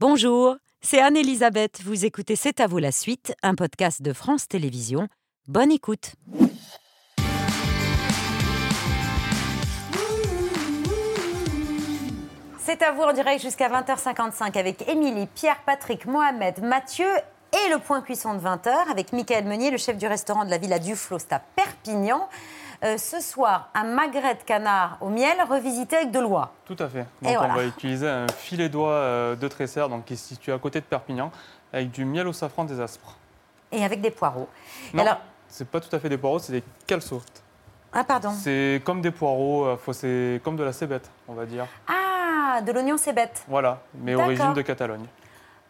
Bonjour, c'est Anne-Elisabeth. Vous écoutez C'est à vous la suite, un podcast de France Télévisions. Bonne écoute. C'est à vous en direct jusqu'à 20h55 avec Émilie, Pierre, Patrick, Mohamed, Mathieu et le point cuisson de 20h avec Michael Meunier, le chef du restaurant de la Villa Duflos à Perpignan. Euh, ce soir, un magret de canard au miel revisité avec de l'oie. Tout à fait. Et Donc voilà. on va utiliser un filet d'oie euh, de Tresserre, donc qui se situe à côté de Perpignan, avec du miel au safran des aspres. Et avec des poireaux. Non, alors, c'est pas tout à fait des poireaux, c'est des calçots. ah pardon. C'est comme des poireaux, euh, c'est comme de la cébette, on va dire. Ah, de l'oignon bête. Voilà, mais origine de Catalogne.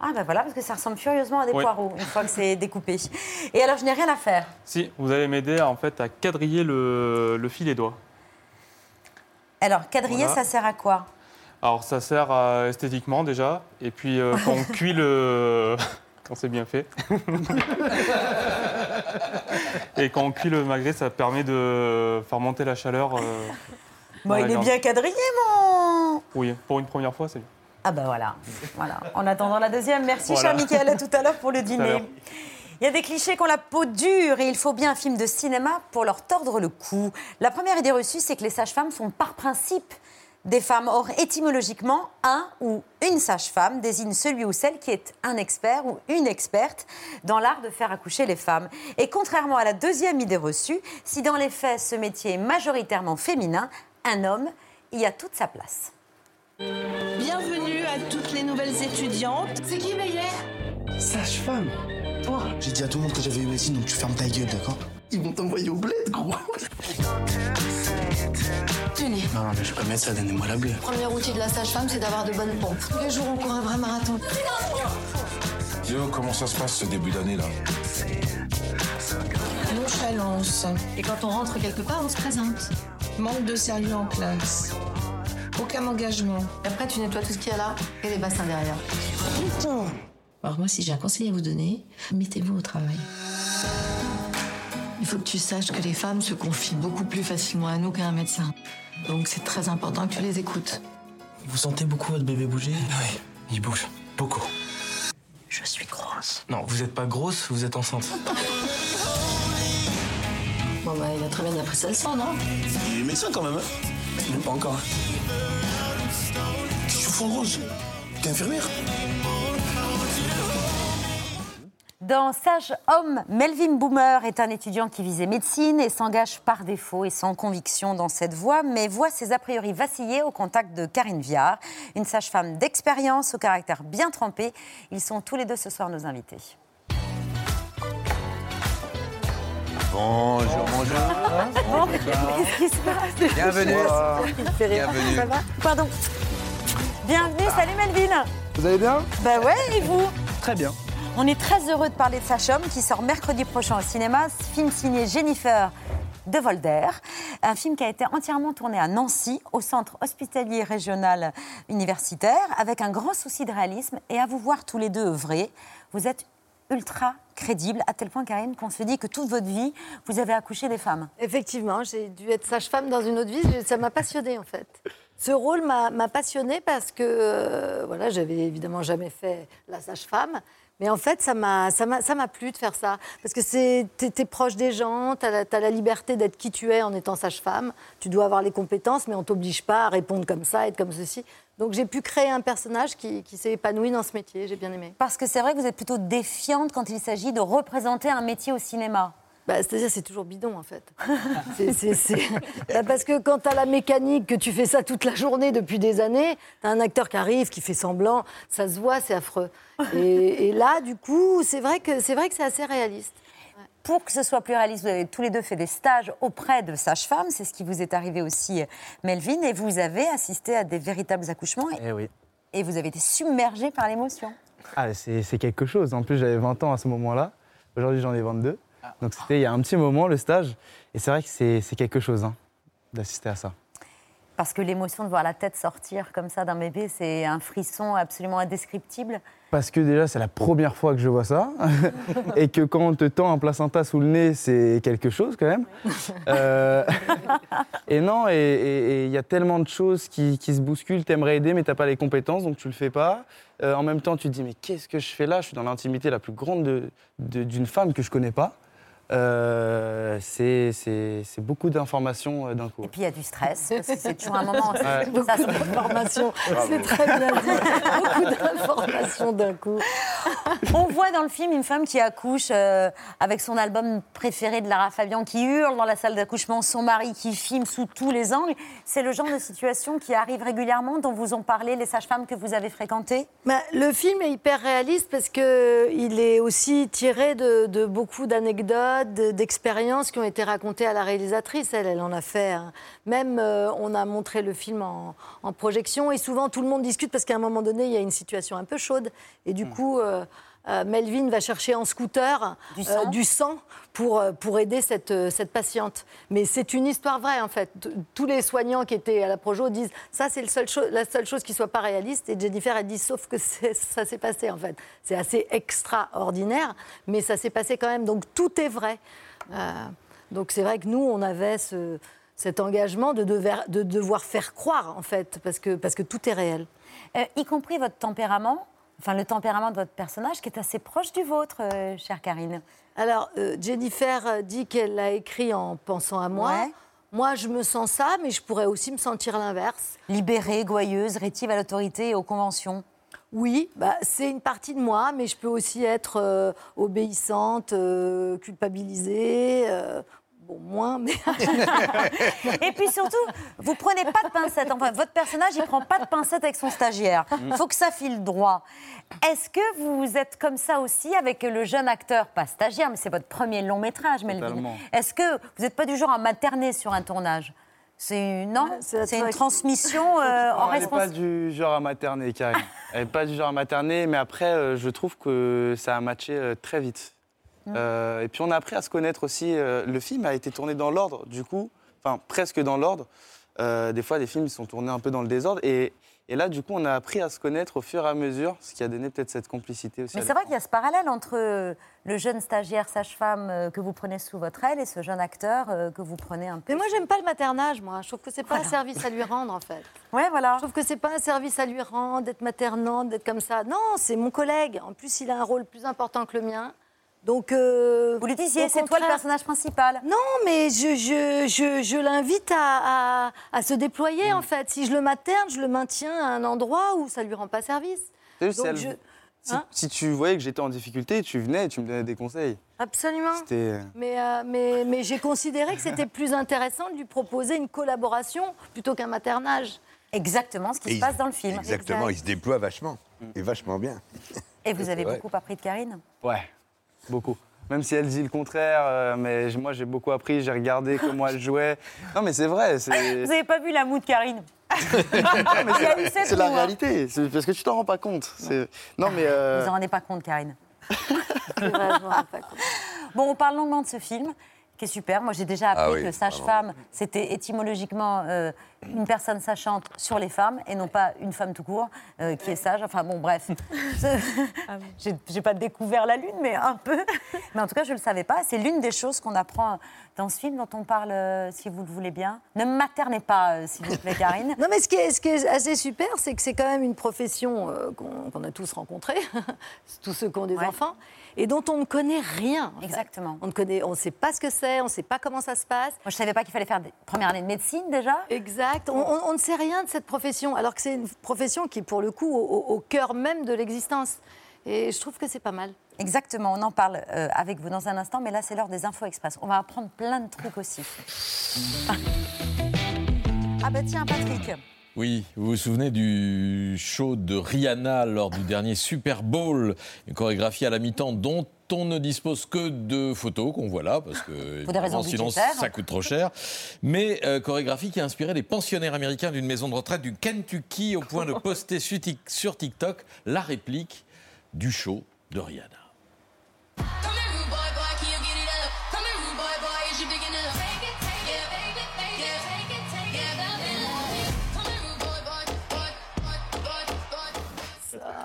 Ah ben voilà, parce que ça ressemble furieusement à des Oui. poireaux une fois que c'est découpé. Et alors, je n'ai rien à faire. Si, vous allez m'aider en fait à quadriller le, le filet d'oie. Alors, quadriller, Voilà. ça sert à quoi? Alors ça sert à- esthétiquement déjà, et puis euh, quand on cuit le... quand c'est bien fait. et quand on cuit le magret, ça permet de faire monter la chaleur. euh, Bon, il est bien quadrillé, mon Oui, pour une première fois, c'est bien. Ah ben voilà. voilà. En attendant la deuxième, merci Voilà. cher Michael, à tout à l'heure pour le dîner. Il y a des clichés qui ont la peau dure et il faut bien un film de cinéma pour leur tordre le cou. La première idée reçue, c'est que les sages-femmes sont par principe des femmes. Or, étymologiquement, un ou une sage-femme désigne celui ou celle qui est un expert ou une experte dans l'art de faire accoucher les femmes. Et contrairement à la deuxième idée reçue, si dans les faits ce métier est majoritairement féminin, un homme y a toute sa place. Bienvenue à toutes les nouvelles étudiantes. C'est qui Meyer? Sage-femme Toi J'ai dit à tout le monde que j'avais eu médecine, donc tu fermes ta gueule, d'accord? Ils vont t'envoyer au bled, gros Tenez. Non, non, mais je peux mettre ça, donnez-moi la bleue. Premier outil de la sage-femme, c'est d'avoir de bonnes pompes. Tous les jours, on court un vrai marathon. Yo, comment ça se passe ce début d'année là? Nonchalance. Et quand on rentre quelque part, on se présente. Manque de sérieux en classe. Aucun engagement. Après, tu nettoies tout ce qu'il y a là et les bassins derrière. Alors moi, si j'ai un conseil à vous donner, mettez-vous au travail. Il faut que tu saches que les femmes se confient beaucoup plus facilement à nous qu'à un médecin. Donc c'est très important que tu les écoutes. Vous sentez beaucoup votre bébé bouger? Oui, il bouge. Beaucoup. Je suis grosse. Non, vous êtes pas grosse, vous êtes enceinte. Bon bah il a très bien appris ça le sang, non? Il est médecin quand même, hein? Non, pas encore. T'es infirmière Dans Sage Homme, Melvin Boomer est un étudiant qui visait médecine et s'engage par défaut et sans conviction dans cette voie, mais voit ses a priori vaciller au contact de Karine Viard, une sage-femme d'expérience au caractère bien trempé. Ils sont tous les deux ce soir nos invités. Bonjour, bonjour. Qu'est-ce qui se passe Bienvenue. Bienvenue. Ça va Pardon. Bienvenue, salut Melvin. Vous allez bien? Bah ouais, et vous? Très bien. On est très heureux de parler de Sage Homme qui sort mercredi prochain au cinéma. Film signé Jennifer de Volder. Un film qui a été entièrement tourné à Nancy, au centre hospitalier régional universitaire, avec un grand souci de réalisme. Et à vous voir tous les deux œuvrer, vous êtes ultra crédible, à tel point, Karine, qu'on se dit que toute votre vie, vous avez accouché des femmes. Effectivement, j'ai dû être sage-femme dans une autre vie. Ça m'a passionnée en fait. Ce rôle m'a passionnée parce que euh, voilà, j'avais évidemment jamais fait la sage-femme. Mais en fait, ça m'a plu de faire ça. Parce que t'es es proche des gens, tu as, la liberté d'être qui tu es en étant sage-femme. Tu dois avoir les compétences, mais on t'oblige pas à répondre comme ça, être comme ceci. Donc j'ai pu créer un personnage qui, qui s'est épanoui dans ce métier. J'ai bien aimé. Parce que c'est vrai que vous êtes plutôt défiante quand il s'agit de représenter un métier au cinéma. Bah, C'est-à-dire, c'est toujours bidon, en fait. Bah, parce que quand tu as la mécanique, que tu fais ça toute la journée depuis des années, tu as un acteur qui arrive, qui fait semblant, ça se voit, c'est affreux. Et, et là, du coup, c'est vrai que c'est assez réaliste. Pour que ce soit plus réaliste, vous avez tous les deux fait des stages auprès de sages-femmes. C'est ce qui vous est arrivé aussi, euh, Melvin. Et vous avez assisté à des véritables accouchements. Et, Eh oui. et vous avez été submergé par l'émotion. Ah, c'est c'est quelque chose. En plus, j'avais 20 ans à ce moment-là. Aujourd'hui, j'en ai 22. Donc, c'était il y a un petit moment, le stage. Et c'est vrai que c'est c'est quelque chose hein, d'assister à ça. Parce que l'émotion de voir la tête sortir comme ça d'un bébé, c'est un frisson absolument indescriptible. Parce que déjà, c'est la première fois que je vois ça. et que quand on te tend un placenta sous le nez, c'est quelque chose quand même. Euh, et non, et- il y a tellement de choses qui, qui se bousculent. T'aimerais aider, mais t'as pas les compétences, donc tu le fais pas. Euh, en même temps, tu te dis, mais qu'est-ce que je fais là? Je suis dans l'intimité la plus grande de- de- d'une femme que je connais pas. Euh, c'est beaucoup d'informations euh, d'un coup. Et puis il y a du stress, parce que c'est toujours un moment. Ouais. ça Beaucoup d'informations. C'est très bien dit. Beaucoup d'informations d'un coup. On voit dans le film une femme qui accouche euh, avec son album préféré de Lara Fabian, qui hurle dans la salle d'accouchement, son mari qui filme sous tous les angles. C'est le genre de situation qui arrive régulièrement, dont vous ont parlé les sages-femmes que vous avez fréquentées? Bah, le film est hyper réaliste parce que il est aussi tiré de, de beaucoup d'anecdotes, de- d'expériences qui ont été racontées à la réalisatrice. Elle, elle en a fait. un. Même, euh, on a montré le film en, en projection et souvent tout le monde discute parce qu'à un moment donné, il y a une situation un peu chaude et du coup. euh, euh, Melvin va chercher en scooter Du euh, sang du sang pour, euh, pour aider cette, cette patiente. Mais c'est une histoire vraie, en fait. Tous les soignants qui étaient à la Projo disent ça, c'est seul la seule chose qui soit pas réaliste. Et Jennifer, elle dit sauf que ça s'est passé, en fait. C'est assez extraordinaire, mais ça s'est passé quand même. Donc tout est vrai. Euh, donc c'est vrai que nous, on avait ce- cet engagement de, dever- de devoir faire croire, en fait, parce que, parce que tout est réel. Y compris votre tempérament, enfin le tempérament de votre personnage, qui est assez proche du vôtre, euh, chère Karine. Alors, euh, Jennifer euh, dit qu'elle l'a écrit en pensant à moi. Ouais. Moi, je me sens ça, mais je pourrais aussi me sentir l'inverse. Libérée, gouailleuse, rétive à l'autorité et aux conventions. Oui, bah, c'est une partie de moi, mais je peux aussi être euh, obéissante, culpabilisée. Bon, moins, mais. Et puis surtout, vous prenez pas de pincettes. Enfin, votre personnage, il prend pas de pincettes avec son stagiaire. Il faut que ça file droit. Est-ce que vous êtes comme ça aussi avec le jeune acteur, pas stagiaire, mais c'est votre premier long métrage, Melvin. Est-ce que vous n'êtes pas du genre à materner sur un tournage? C'est une, non? C'est une transmission euh, en Non, elle n'est pas du genre à materner, Karine. Elle n'est pas du genre à materner, mais après, euh, je trouve que ça a matché euh, très vite. Euh, et puis on a appris à se connaître aussi. euh, le film a été tourné dans l'ordre, du coup, enfin presque dans l'ordre. Euh, des fois, les films sont tournés un peu dans le désordre. Et, et là, du coup, on a appris à se connaître au fur et à mesure, ce qui a donné peut-être cette complicité aussi. Mais c'est vrai qu'il y a ce parallèle entre le jeune stagiaire sage-femme que vous prenez sous votre aile et ce jeune acteur que vous prenez un peu. Mais moi, j'aime pas le maternage, moi. Je trouve que c'est pas Voilà. un service à lui rendre, en fait. Ouais, voilà. Je trouve que c'est pas un service à lui rendre, d'être maternante, d'être comme ça. Non, c'est mon collègue. En plus, il a un rôle plus important que le mien. Donc. euh, Vous le disiez, c'est toi le personnage principal. Non, mais je, je, je, je l'invite à, à, à se déployer, en fait. Si je le materne, je le maintiens à un endroit où ça lui rend pas service. Donc, elle- je- si, Hein si tu voyais que j'étais en difficulté, tu venais et tu me donnais des conseils. Absolument. Euh, Mais, euh, mais, mais j'ai considéré que c'était plus intéressant de lui proposer une collaboration plutôt qu'un maternage. Exactement ce qui Et se il- passe dans le film. Exactement, Exact. il se déploie vachement. Et vachement bien. Et vous avez beaucoup appris de Karine? Ouais, beaucoup. Même si elle dit le contraire, euh, mais moi j'ai beaucoup appris, j'ai regardé comment elle jouait. Non mais c'est vrai, Vous n'avez pas vu la moue de Karine c'est la réalité, parce que tu t'en rends pas compte. Non mais euh, Vous en rendez pas compte, Karine. Vrai, je m'en rends pas compte. Bon, on parle longuement de ce film, qui est super. Moi, j'ai déjà appris Ah oui, que sage-femme, c'était étymologiquement euh, une personne sachante sur les femmes, et non pas une femme tout court euh, qui est sage. Enfin bon, bref. J'ai j'ai pas découvert la lune, mais un peu. Mais en tout cas, je le savais pas. C'est l'une des choses qu'on apprend dans ce film dont on parle, euh, si vous le voulez bien. Ne me maternez pas, euh, s'il vous plaît, Karine. Non, mais ce qui est, ce qui est assez super, c'est que c'est quand même une profession euh, qu'on a tous rencontrée, tous ceux qui ont des Ouais. enfants, et dont on ne connaît rien. fait. Exactement. On ne connaît, on ne sait pas ce que c'est, on ne sait pas comment ça se passe. Moi, je savais pas qu'il fallait faire des premières années de médecine déjà. Exact. On, on- on ne sait rien de cette profession, alors que c'est une profession qui est pour le coup au cœur même de l'existence. Et je trouve que c'est pas mal. Exactement, on en parle euh, avec vous dans un instant, mais là c'est l'heure des infos express. On va apprendre plein de trucs aussi. Ah bah tiens, Patrick. Oui, vous vous souvenez du show de Rihanna lors du dernier Super Bowl, une chorégraphie à la mi-temps dont on ne dispose que de photos qu'on voit là, parce que Pour des raisons évidemment, sinon ça coûte trop cher. Mais euh, chorégraphie qui a inspiré les pensionnaires américains d'une maison de retraite du Kentucky au point de poster sur TikTok la réplique du show de Rihanna.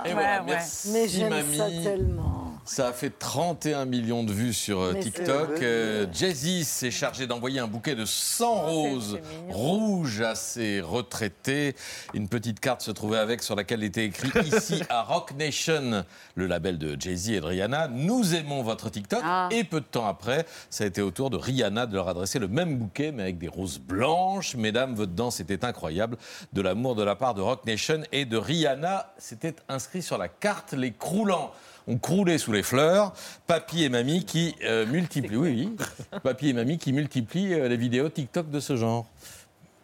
Et voilà, merci Mais j'aime mamie. ça tellement. Ça a fait 31 millions de vues sur euh, Mais TikTok. Euh, Jay-Z s'est chargé d'envoyer un bouquet de 100 roses rouges à ses retraités. Une petite carte se trouvait avec sur laquelle était écrit ici à Rock Nation, le label de Jay-Z et de Rihanna. Nous aimons votre TikTok. Ah. Et peu de temps après, ça a été au tour de Rihanna de leur adresser le même bouquet, mais avec des roses blanches. Mesdames, votre danse était incroyable. De l'amour de la part de Rock Nation et de Rihanna, c'était inscrit sur la carte les croulants ont croulé sous les fleurs. Papy et mamie qui euh, multiplient, oui, oui, papy et mamie qui multiplient euh, les vidéos TikTok de ce genre.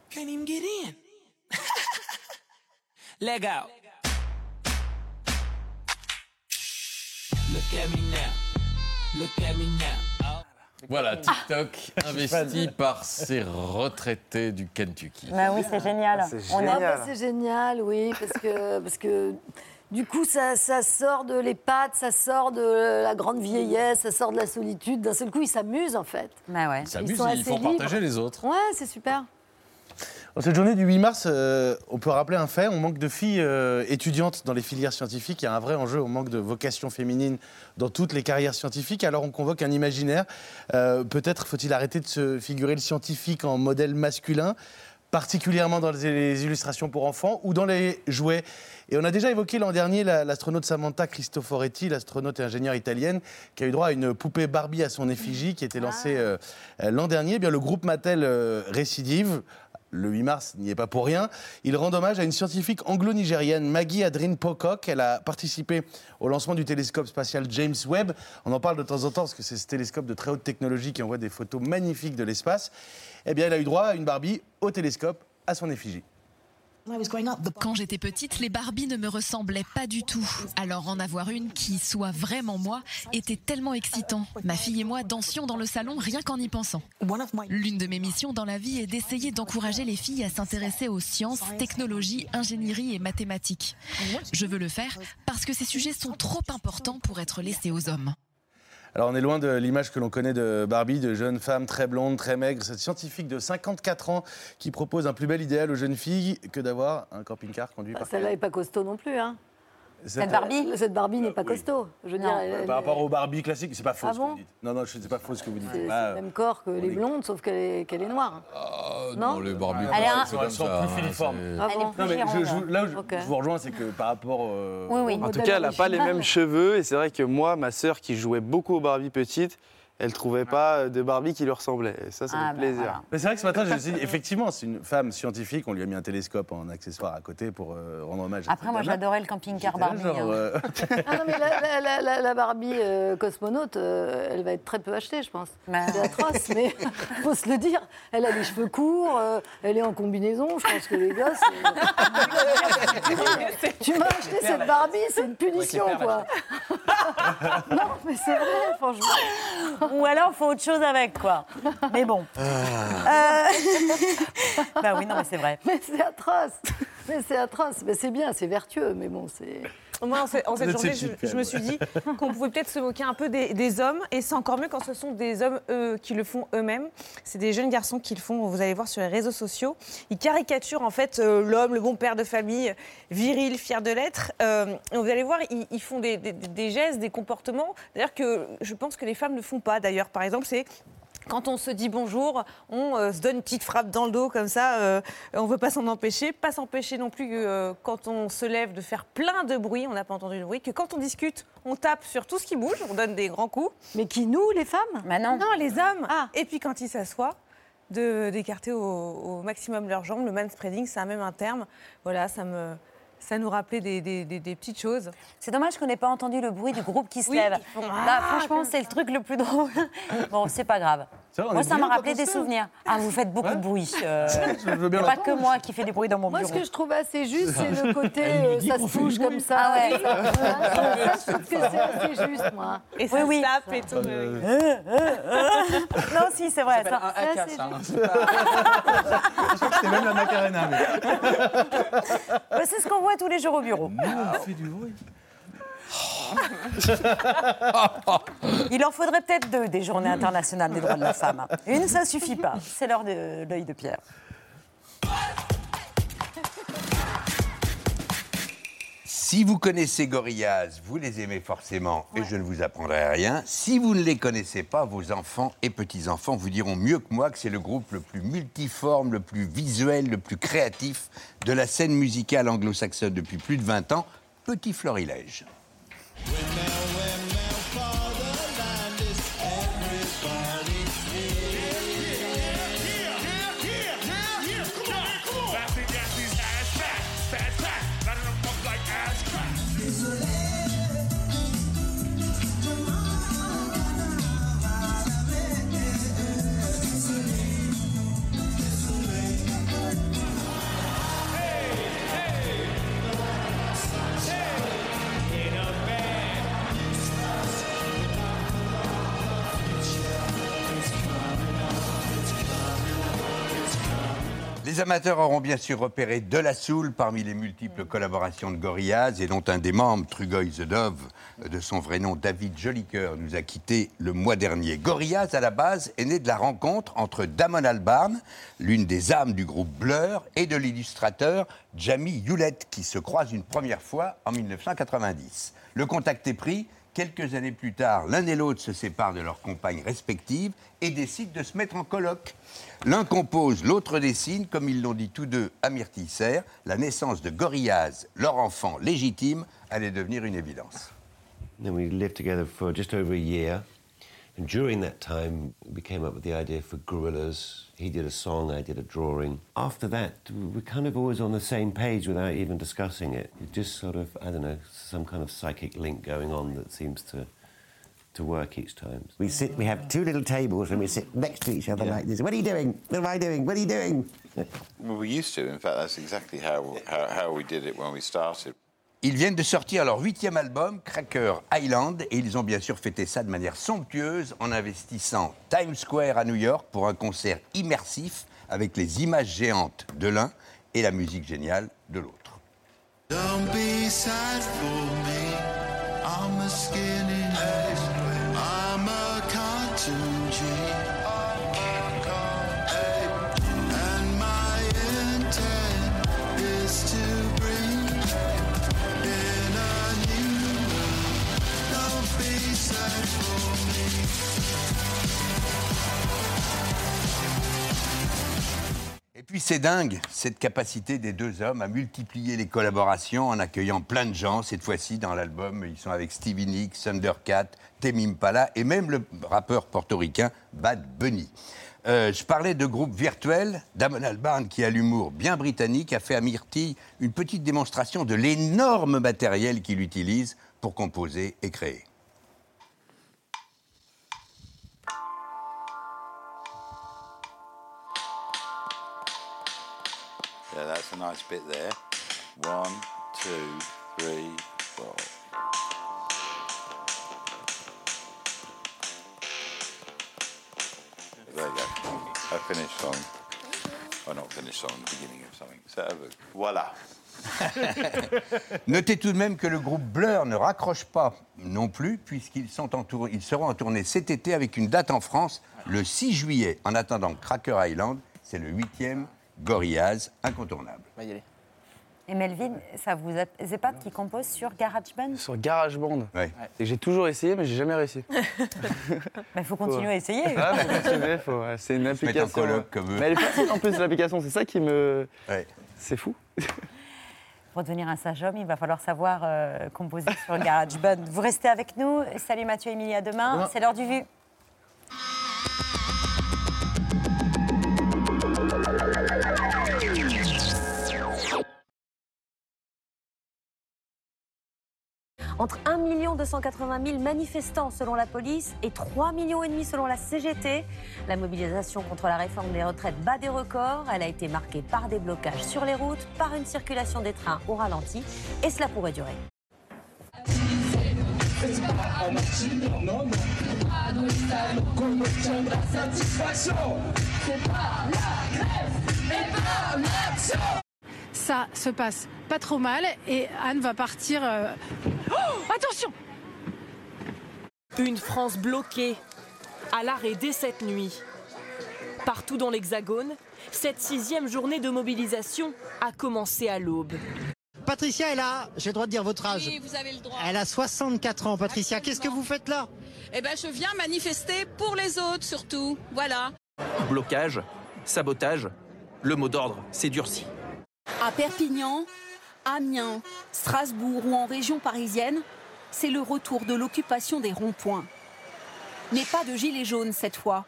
Can't even get in. Leg out. Look at me now. Look at me now. Voilà, TikTok investi par ces retraités du Kentucky. Bah oui, c'est génial. On Ah bah, c'est génial, oui, parce que, parce que du coup, ça, ça sort de l'EHPAD, ça sort de la grande vieillesse, ça sort de la solitude. D'un seul coup, ils s'amusent, en fait. Bah ouais. Ils s'amusent, sont ils assez font libres. partager les autres. Ouais, c'est super. En cette journée du 8 mars, euh, on peut rappeler un fait, on manque de filles euh, étudiantes dans les filières scientifiques. Il y a un vrai enjeu, on manque de vocation féminine dans toutes les carrières scientifiques. Alors on convoque un imaginaire. Euh, Peut-être faut-il arrêter de se figurer le scientifique en modèle masculin particulièrement dans les illustrations pour enfants ou dans les jouets. Et on a déjà évoqué l'an dernier la- l'astronaute Samantha Cristoforetti, l'astronaute et ingénieure italienne, qui a eu droit à une poupée Barbie à son effigie, qui était lancée euh, euh, l'an dernier. Eh bien, le groupe Mattel euh, récidive. Le 8 mars n'y est pas pour rien. Il rend hommage à une scientifique anglo-nigérienne, Maggie Adrine Pocock. Elle a participé au lancement du télescope spatial James Webb. On en parle de temps en temps parce que c'est ce télescope de très haute technologie qui envoie des photos magnifiques de l'espace. Eh bien, elle a eu droit à une Barbie au télescope à son effigie. Quand j'étais petite, les Barbies ne me ressemblaient pas du tout. Alors en avoir une qui soit vraiment moi était tellement excitant. Ma fille et moi dansions dans le salon rien qu'en y pensant. L'une de mes missions dans la vie est d'essayer d'encourager les filles à s'intéresser aux sciences, technologies, ingénierie et mathématiques. Je veux le faire parce que ces sujets sont trop importants pour être laissés aux hommes. Alors on est loin de l'image que l'on connaît de Barbie, de jeune femme très blonde, très maigre, cette scientifique de 54 ans qui propose un plus bel idéal aux jeunes filles que d'avoir un camping-car conduit par... Celle-là n'est pas costaud non plus, hein. Cette Barbie Cette Barbie n'est pas costaud. Je veux dire, elle- Par rapport aux Barbie classiques, c'est pas faux Ah ce bon que vous dites. Non, non, c'est pas faux ce que vous dites. c'est Ah, le même corps que les blondes, sauf qu'elle est, qu'elle est noire. non les c'est comme Elles sont ça, plus hein, filiformes. c'est- Ah bon Non, mais je- je- là où je, Ok. je vous rejoins, c'est que par rapport. euh, Oui, oui. En tout cas, elle n'a pas les mêmes cheveux. Et c'est vrai que moi, ma sœur qui jouait beaucoup aux Barbie petites, elle trouvait pas de Barbie qui lui ressemblait. Et ça, ça Ah, bah, plaisir. voilà. Mais c'est vrai que ce matin, je me suis dit, effectivement, c'est une femme scientifique. On lui a mis un télescope en accessoire à côté pour euh, rendre hommage à Après, cette moi, j'adorais le camping-car Barbie. genre, hein. euh, Ah non, mais la, la- la- la- la Barbie euh, cosmonaute, euh, elle va être très peu achetée, je pense. Bah. C'est atroce, mais faut se le dire. Elle a les cheveux courts, euh, elle est en combinaison. Je pense que les gosses. euh, tu m'as acheté cette Barbie, c'est une punition, quoi. non, mais c'est vrai, franchement. Ou alors, faut autre chose avec, quoi. Mais bon. Ah. Euh, bah oui, non, mais c'est vrai. Mais c'est atroce. Mais c'est atroce. Mais c'est bien, c'est vertueux, mais bon, c'est. Moi, en, ce- en cette journée, je, me suis dit qu'on pouvait peut-être se moquer un peu des, des hommes, et c'est encore mieux quand ce sont des hommes eux, qui le font eux-mêmes. C'est des jeunes garçons qui le font, vous allez voir sur les réseaux sociaux. Ils caricaturent en fait euh, l'homme, le bon père de famille, viril, fier de l'être. Euh, vous allez voir, ils, ils font des, des- des gestes, des comportements, d'ailleurs que je pense que les femmes ne font pas. D'ailleurs, par exemple, c'est quand on se dit bonjour, on euh, se donne une petite frappe dans le dos comme ça. euh, on ne veut pas s'en empêcher. Pas s'empêcher non plus euh, quand on se lève de faire plein de bruit. On n'a pas entendu de bruit. Que quand on discute, on tape sur tout ce qui bouge. On donne des grands coups. Mais qui nous, les femmes? Bah non. Non, les hommes. Et puis quand ils s'assoient, d'écarter au, au maximum leurs jambes. Le manspreading, c'est un même un terme. Voilà, ça me. Ça nous rappelait des, des- des- des petites choses. C'est dommage qu'on n'ait pas entendu le bruit du groupe qui se Oui, lève. font Là, Ah, franchement, c'est le truc le plus drôle. Bon, c'est pas grave. Ça on Moi, ça m'a rappelé des lève. souvenirs. Ah, vous faites beaucoup de bruit. euh, Je veux bien pas que moi qui fais du bruit dans mon Moi, bureau. ce que je trouve assez juste, c'est le côté euh, dit ça se touche comme ça. Ah ouais. Ça, ça, je trouve que c'est assez juste, moi. Et ça Oui, oui. se tape et tout. Euh, non, si, c'est vrai. Ça. C'est ça. hein, juste. c'est pas- C'était même la Macarena. mais- Bah, c'est ce qu'on voit tous les jours au bureau. on fait du bruit. Il en faudrait peut-être deux des journées internationales des droits de la femme. Une, ça suffit pas. C'est l'heure de l'œil de Pierre. Si vous connaissez Gorillaz, vous les aimez forcément et je ne vous apprendrai rien. Si vous ne les connaissez pas, vos enfants et petits-enfants vous diront mieux que moi que c'est le groupe le plus multiforme, le plus visuel, le plus créatif de la scène musicale anglo-saxonne depuis plus de 20 ans. Petit florilège. We're now Les amateurs auront bien sûr repéré De La Soul parmi les multiples collaborations de Gorillaz et dont un des membres, Trugoy the Dove, de son vrai nom David Jolicoeur, nous a quittés le mois dernier. Gorillaz, à la base, est né de la rencontre entre Damon Albarn, l'une des âmes du groupe Blur, et de l'illustrateur Jamie Hewlett, qui se croisent une première fois en 1990. Le contact est pris. Quelques années plus tard, l'un et l'autre se séparent de leurs compagnes respectives et décident de se mettre en colloque. L'un compose, l'autre dessine, comme ils l'ont dit tous deux à Myrtille-Serre, la naissance de Gorillaz, leur enfant légitime, allait devenir une évidence. Then we lived together for just over a year. And during that time, we came up with the idea for Gorillas. He did a song, I did a drawing. After that, we're kind of always on the same page without even discussing it. It just sort of, I don't know, some kind of psychic link going on that seems to to work each time. We sit, we have two little tables and we sit next to each other like this. What are you doing? What am I doing? What are you doing? Well, we used to. In fact, that's exactly how, how, how we did it when we started. Ils viennent de sortir leur huitième album, Cracker Island, et ils ont bien sûr fêté ça de manière somptueuse en investissant Times Square à New York pour un concert immersif avec les images géantes de l'un et la musique géniale de l'autre. Puis c'est dingue, cette capacité des deux hommes à multiplier les collaborations en accueillant plein de gens. Cette fois-ci, dans l'album, ils sont avec Stevie Nicks, Thundercat, Tame Impala et même le rappeur portoricain Bad Bunny. Euh, je parlais de groupe virtuel. Damon Albarn, qui a l'humour bien britannique, a fait à Myrtille une petite démonstration de l'énorme matériel qu'il utilise pour composer et créer. Yeah, that's a nice bit there. One, two, three, four. There you go. I finished on. Oh, not finished on the beginning of something. So, voila. Notez tout de même que le groupe Blur ne raccroche pas non plus, puisqu'ils sont en ils seront en tournée cet été avec une date en France le 6 juillet. En attendant Cracker Island, c'est le huitième Gorillaz incontournable. Et Melvin, ça vous épate qui compose sur GarageBand? Sur GarageBand. Ouais. Et j'ai toujours essayé, mais j'ai jamais réussi. Il faut continuer à essayer. Ah, faut continuer, faut- ouais, c'est une Se mettre en application. coloc comme eux. Mais elle est facile en plus l'application, c'est ça qui me. C'est fou. Pour devenir un sage homme, il va falloir savoir euh, composer sur GarageBand. Vous restez avec nous. Salut Mathieu et Émilie, à demain. Demain. C'est l'heure du vu. Entre 1 280 000 manifestants selon la police et 3 millions et demi selon la CGT. La mobilisation contre la réforme des retraites bat des records. Elle a été marquée par des blocages sur les routes, par une circulation des trains au ralenti et cela pourrait durer. Ça se passe pas trop mal et Anne va partir. euh, Oh Attention Une France bloquée, à l'arrêt dès cette nuit. Partout dans l'Hexagone, cette sixième journée de mobilisation a commencé à l'aube. Patricia, elle a, j'ai le droit de dire votre âge. Oui, vous avez le droit. Elle a 64 ans, Patricia. Qu'est-ce que vous faites là? Eh ben, je viens manifester pour les autres, surtout. Voilà. Blocage, sabotage, le mot d'ordre s'est durci. À Perpignan, Amiens, Strasbourg ou en région parisienne, c'est le retour de l'occupation des ronds-points. Mais pas de gilets jaunes cette fois.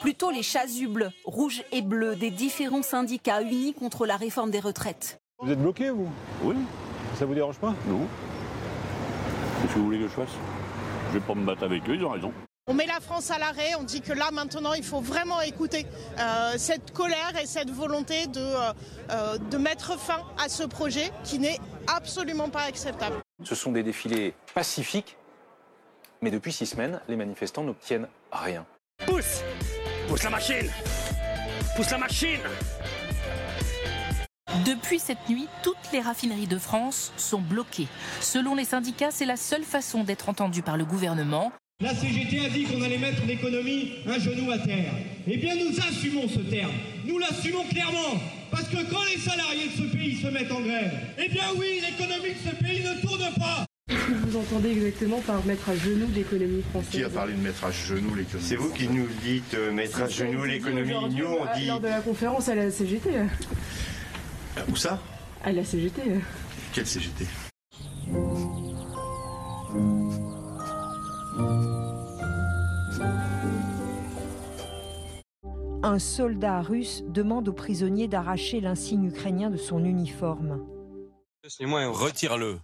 Plutôt les chasubles rouges et bleus des différents syndicats unis contre la réforme des retraites. Vous êtes bloqué, vous? Oui. Ça vous dérange pas? Non. Qu'est-ce que vous voulez que je fasse Je vais pas me battre avec eux, ils ont raison. On met la France à l'arrêt, on dit que là maintenant il faut vraiment écouter euh, cette colère et cette volonté de, euh, euh, de mettre fin à ce projet qui n'est absolument pas acceptable. Ce sont des défilés pacifiques, mais depuis six semaines, les manifestants n'obtiennent rien. Pousse Pousse la machine Pousse la machine Depuis cette nuit, toutes les raffineries de France sont bloquées. Selon les syndicats, c'est la seule façon d'être entendu par le gouvernement. La CGT a dit qu'on allait mettre l'économie un genou à terre. Eh bien, nous assumons ce terme. Nous l'assumons clairement. Parce que quand les salariés de ce pays se mettent en grève, eh bien oui, l'économie de ce pays ne tourne pas. Qu'est-ce que vous entendez exactement par mettre à genoux l'économie française Qui a parlé de mettre à genoux l'économie C'est vous qui nous dites euh, mettre à genoux l'économie. Nous, on dit. Lors de la conférence à la CGT. Euh, Où ça? À la CGT. Quelle CGT Un soldat russe demande aux prisonniers d'arracher l'insigne ukrainien de son uniforme. Retire-le.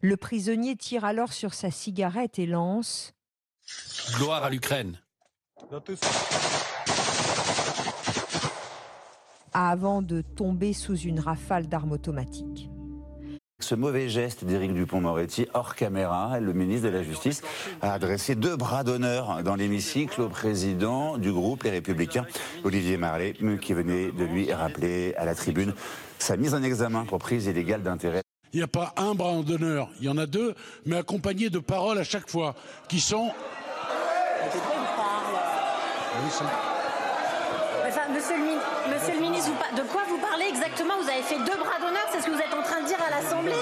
Le prisonnier tire alors sur sa cigarette et lance Gloire à l'Ukraine. avant de tomber sous une rafale d'armes automatiques. Ce mauvais geste d'Éric Dupont-Moretti, hors caméra, le ministre de la Justice a adressé deux bras d'honneur dans l'hémicycle au président du groupe Les Républicains, Olivier Marley, qui venait de lui rappeler à la tribune sa mise en examen pour prise illégale d'intérêt. Il n'y a pas un bras d'honneur, il y en a deux, mais accompagnés de paroles à chaque fois, qui sont... Enfin, monsieur, le, mi- monsieur le ministre, de quoi vous parlez exactement? Vous avez fait deux bras d'honneur, c'est ce que vous êtes en train de dire à l'Assemblée?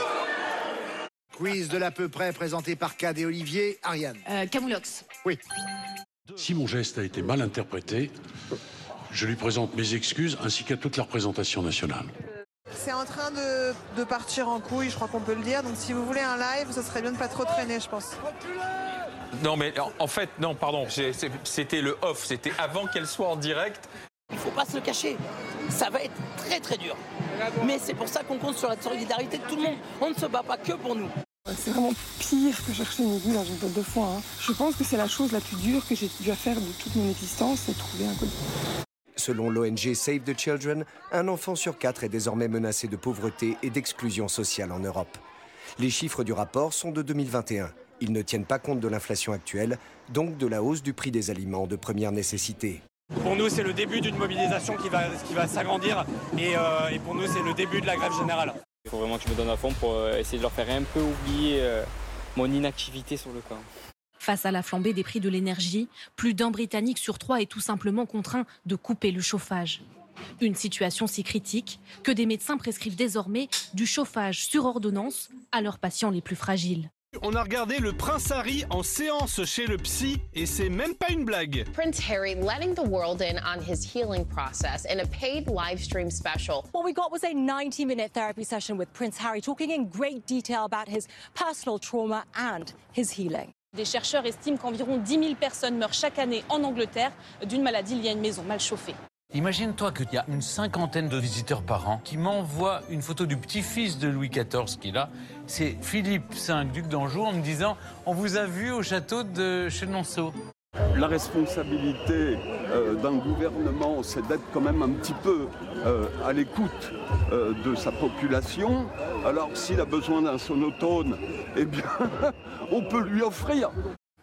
Quiz de l'à peu près présenté par Cad et Olivier. Ariane. Camoulox. Oui. Si mon geste a été mal interprété, je lui présente mes excuses ainsi qu'à toute la représentation nationale. C'est en train de, de partir en couille, je crois qu'on peut le dire. Donc si vous voulez un live, ça serait bien de pas trop traîner, je pense. Non, mais en- fait, non, pardon, c'était le off, c'était avant qu'elle soit en direct. Il faut pas se le cacher. Ça va être très très dur. Mais c'est pour ça qu'on compte sur la solidarité de tout le monde. On ne se bat pas que pour nous. C'est vraiment pire que chercher une aiguille dans une boîte de foin. hein. Je pense que c'est la chose la plus dure que j'ai dû à faire de toute mon existence, c'est trouver un code. Selon l'ONG Save the Children, un enfant sur quatre est désormais menacé de pauvreté et d'exclusion sociale en Europe. Les chiffres du rapport sont de 2021. Ils ne tiennent pas compte de l'inflation actuelle, donc de la hausse du prix des aliments de première nécessité. Pour nous, c'est le début d'une mobilisation qui va, qui va s'agrandir et, euh, et pour nous, c'est le début de la grève générale. Il faut vraiment que je me donne à fond pour euh, essayer de leur faire un peu oublier euh, mon inactivité sur le camp. Face à la flambée des prix de l'énergie, plus d'un Britannique sur trois est tout simplement contraint de couper le chauffage. Une situation si critique que des médecins prescrivent désormais du chauffage sur ordonnance à leurs patients les plus fragiles. On a regardé le Prince Harry en séance chez le psy et c'est même pas une blague. Prince Harry letting the world in on his healing process in a paid live stream special. What we got was a 90 minute therapy session with Prince Harry talking in great detail about his personal trauma and his healing. Des chercheurs estiment qu'environ 10 000 personnes meurent chaque année en Angleterre d'une maladie liée à une maison mal chauffée. Imagine-toi qu'il y a une cinquantaine de visiteurs par an qui m'envoient une photo du petit-fils de Louis XIV qui est là. C'est Philippe V, duc d'Anjou, en me disant On vous a vu au château de Chenonceau. La responsabilité euh, d'un gouvernement, c'est d'être quand même un petit peu euh, à l'écoute euh, de sa population. Alors s'il a besoin d'un sonotone, eh bien, on peut lui offrir.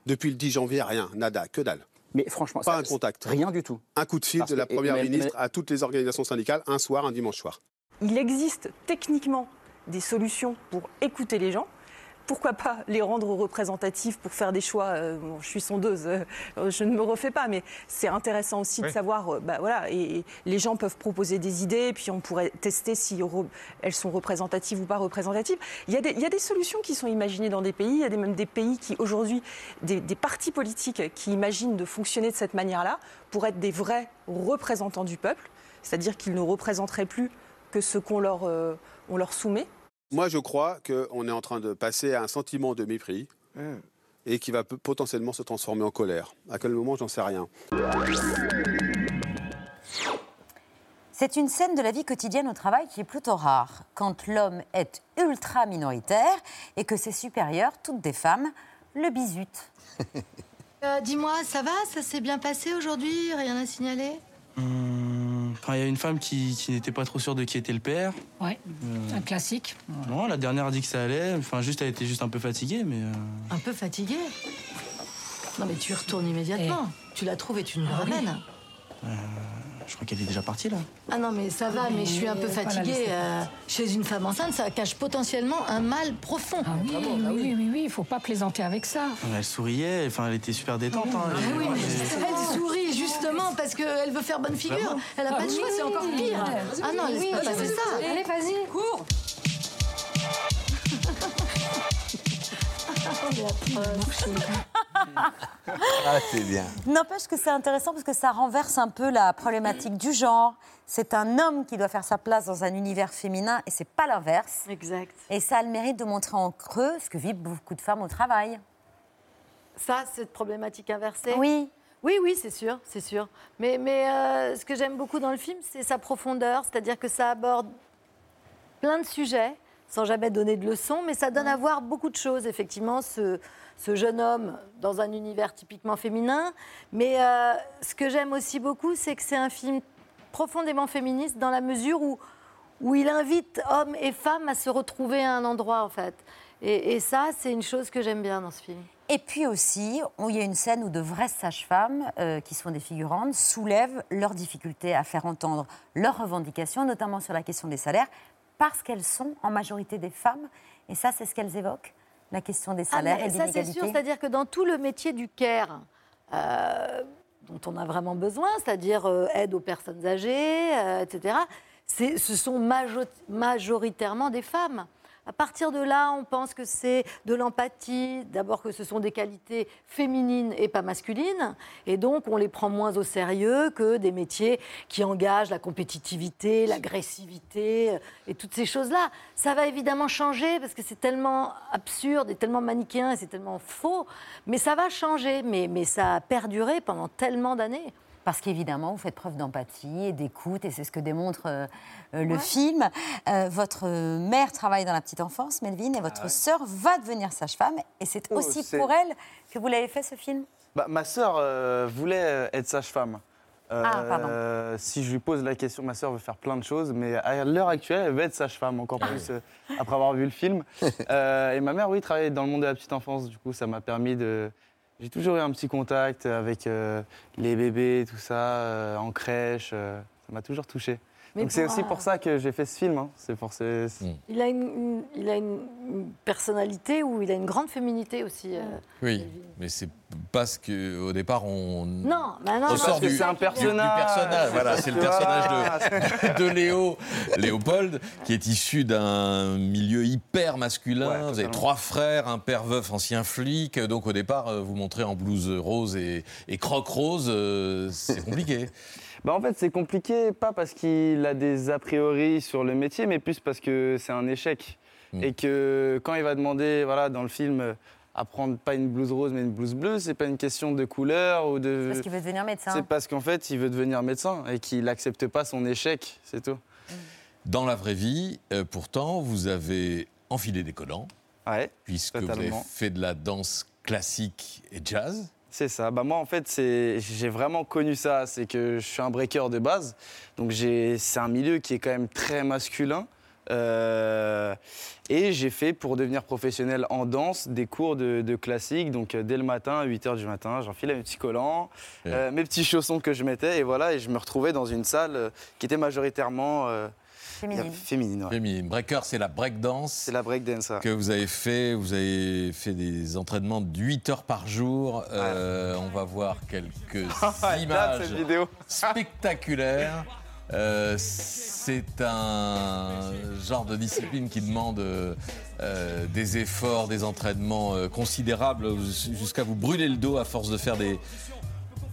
Depuis le 10 janvier, rien, nada, que dalle. Mais franchement, pas ça- un contact. Rien du tout. Un coup de fil Parce de la que- Première mais- ministre mais- à toutes les organisations syndicales, un soir, un dimanche soir. Il existe techniquement des solutions pour écouter les gens. Pourquoi pas les rendre représentatifs pour faire des choix euh, bon, Je suis sondeuse, euh, je ne me refais pas, mais c'est intéressant aussi de savoir. euh, bah, voilà, et, et les gens peuvent proposer des idées, et puis on pourrait tester si elles sont représentatives ou pas représentatives. Il y, a des, il y a des solutions qui sont imaginées dans des pays. Il y a des, même des pays qui aujourd'hui, des, des partis politiques qui imaginent de fonctionner de cette manière-là pour être des vrais représentants du peuple, c'est-à-dire qu'ils ne représenteraient plus que ce qu'on leur, euh, on leur soumet. Moi, je crois qu'on est en train de passer à un sentiment de mépris et qui va potentiellement se transformer en colère. À quel moment, j'en sais rien. C'est une scène de la vie quotidienne au travail qui est plutôt rare, quand l'homme est ultra minoritaire et que ses supérieurs, toutes des femmes, le bisutent. Euh, Dis-moi, ça va? Ça s'est bien passé aujourd'hui? Rien à signaler? Hum, Enfin, il y a une femme qui, qui n'était pas trop sûre de qui était le père. Ouais, Euh, un classique. Non, la dernière a dit que ça allait. Enfin, juste, elle était juste un peu fatiguée, mais. euh, Un peu fatigué Non mais tu y retournes immédiatement. Tu la trouves et tu nous le ramènes. euh, je crois qu'elle est déjà partie là. Ah non mais ça va, mais je suis un peu fatiguée. euh, chez une femme enceinte, ça cache potentiellement un mal profond. Ah oui, oui, oui, oui, oui, il faut pas plaisanter avec ça. Elle souriait, enfin, elle était super détente. hein, Ah et- oui, mais et- elle sourit justement parce qu'elle veut faire bonne figure. Vraiment Elle a pas de Ah choix, oui, c'est encore oui, pire. oui. Ah non, laisse Oui, pas oui, passer oui, ça. oui. Allez, vas-y, cours. Ah, c'est bien. N'empêche que c'est intéressant parce que ça renverse un peu la problématique du genre. C'est un homme qui doit faire sa place dans un univers féminin et c'est pas l'inverse. Exact. Et ça a le mérite de montrer en creux ce que vivent beaucoup de femmes au travail. Ça, cette problématique inversée? Oui. Oui, oui, c'est sûr, c'est sûr. Mais, mais euh, ce que j'aime beaucoup dans le film, c'est sa profondeur, c'est-à-dire que ça aborde plein de sujets, sans jamais donner de leçons, mais ça donne à voir beaucoup de choses, effectivement, ce, ce jeune homme dans un univers typiquement féminin. Mais euh, ce que j'aime aussi beaucoup, c'est que c'est un film profondément féministe dans la mesure où, où il invite hommes et femmes à se retrouver à un endroit, en fait. Et, ça, c'est une chose que j'aime bien dans ce film. Et puis aussi, il y a une scène où de vraies sages-femmes, euh, qui sont des figurantes, soulèvent leurs difficultés à faire entendre leurs revendications, notamment sur la question des salaires, parce qu'elles sont en majorité des femmes. Et ça, c'est ce qu'elles évoquent, la question des Ah, salaires et ça, des c'est sûr. C'est-à-dire que dans tout le métier du care, euh, dont on a vraiment besoin, c'est-à-dire euh, aide aux personnes âgées, euh, etc., ce sont majo- majoritairement des femmes. À partir de là, on pense que c'est de l'empathie, d'abord que ce sont des qualités féminines et pas masculines, et donc on les prend moins au sérieux que des métiers qui engagent la compétitivité, l'agressivité euh, et toutes ces choses-là. Ça va évidemment changer parce que c'est tellement absurde et tellement manichéen et c'est tellement faux, mais ça va changer, mais, mais ça a perduré pendant tellement d'années. Parce qu'évidemment, vous faites preuve d'empathie et d'écoute, et c'est ce que démontre euh, euh, le Ouais. film. Euh, votre mère travaille dans la petite enfance, Melvin, et votre Ah ouais. sœur va devenir sage-femme. Et c'est Oh, aussi pour elle que vous l'avez fait, ce film? Bah, ma sœur euh, voulait être sage-femme. Euh, Ah, pardon. si je lui pose la question, ma sœur veut faire plein de choses, mais à l'heure actuelle, elle veut être sage-femme, encore plus euh, après avoir vu le film. Euh, et ma mère, oui, travaille dans le monde de la petite enfance. Du coup, ça m'a permis de. J'ai toujours eu un petit contact avec euh, les bébés, tout ça, euh, en crèche. euh, ça m'a toujours touché. Mais Donc c'est aussi pour ça que j'ai fait ce film. hein. C'est pour ces- Il a, une, une- il a une, personnalité où il a une grande féminité aussi. euh. Oui, mais c'est parce qu'au départ, on. Non, bah non, on non, sort parce que du, c'est un du- du personnage. personnage. Voilà, c'est le personnage de, de Léo, Léopold, qui est issu d'un milieu hyper masculin. Ouais, vous avez trois frères, un père veuf, ancien flic. Donc au départ, euh, vous montrez en blouse rose et, et croque rose. euh, c'est compliqué. Bah en fait, c'est compliqué, pas parce qu'il a des a priori sur le métier, mais plus parce que c'est un échec. Mm. Et que quand il va demander, voilà, dans le film, à prendre pas une blouse rose, mais une blouse bleue, c'est pas une question de couleur ou de. Parce qu'il veut devenir médecin. C'est parce qu'en fait, il veut devenir médecin et qu'il n'accepte pas son échec, c'est tout. Dans la vraie vie, euh, pourtant, vous avez enfilé des collants. puisque vous avez fait de la danse classique et jazz. C'est ça. Bah moi, en fait, j'ai vraiment connu ça. C'est que je suis un breaker de base. Donc, c'est un milieu qui est quand même très masculin. Euh, et j'ai fait, pour devenir professionnel en danse, des cours de, de classique. Donc, euh, dès le matin, à 8 h du matin, j'enfilais mes petits collants, euh, mes petits chaussons que je mettais. Et voilà, et je me retrouvais dans une salle qui était majoritairement euh, Féminine. Féminine, ouais. Féminine. Breaker, c'est la breakdance. C'est la breakdance. Que vous avez fait. Vous avez fait des entraînements de 8 heures par jour. Euh, on va voir quelques date, images cette vidéo. spectaculaires. Euh, c'est un genre de discipline qui demande euh, euh, des efforts, des entraînements euh, considérables, jusqu'à vous brûler le dos à force de faire des,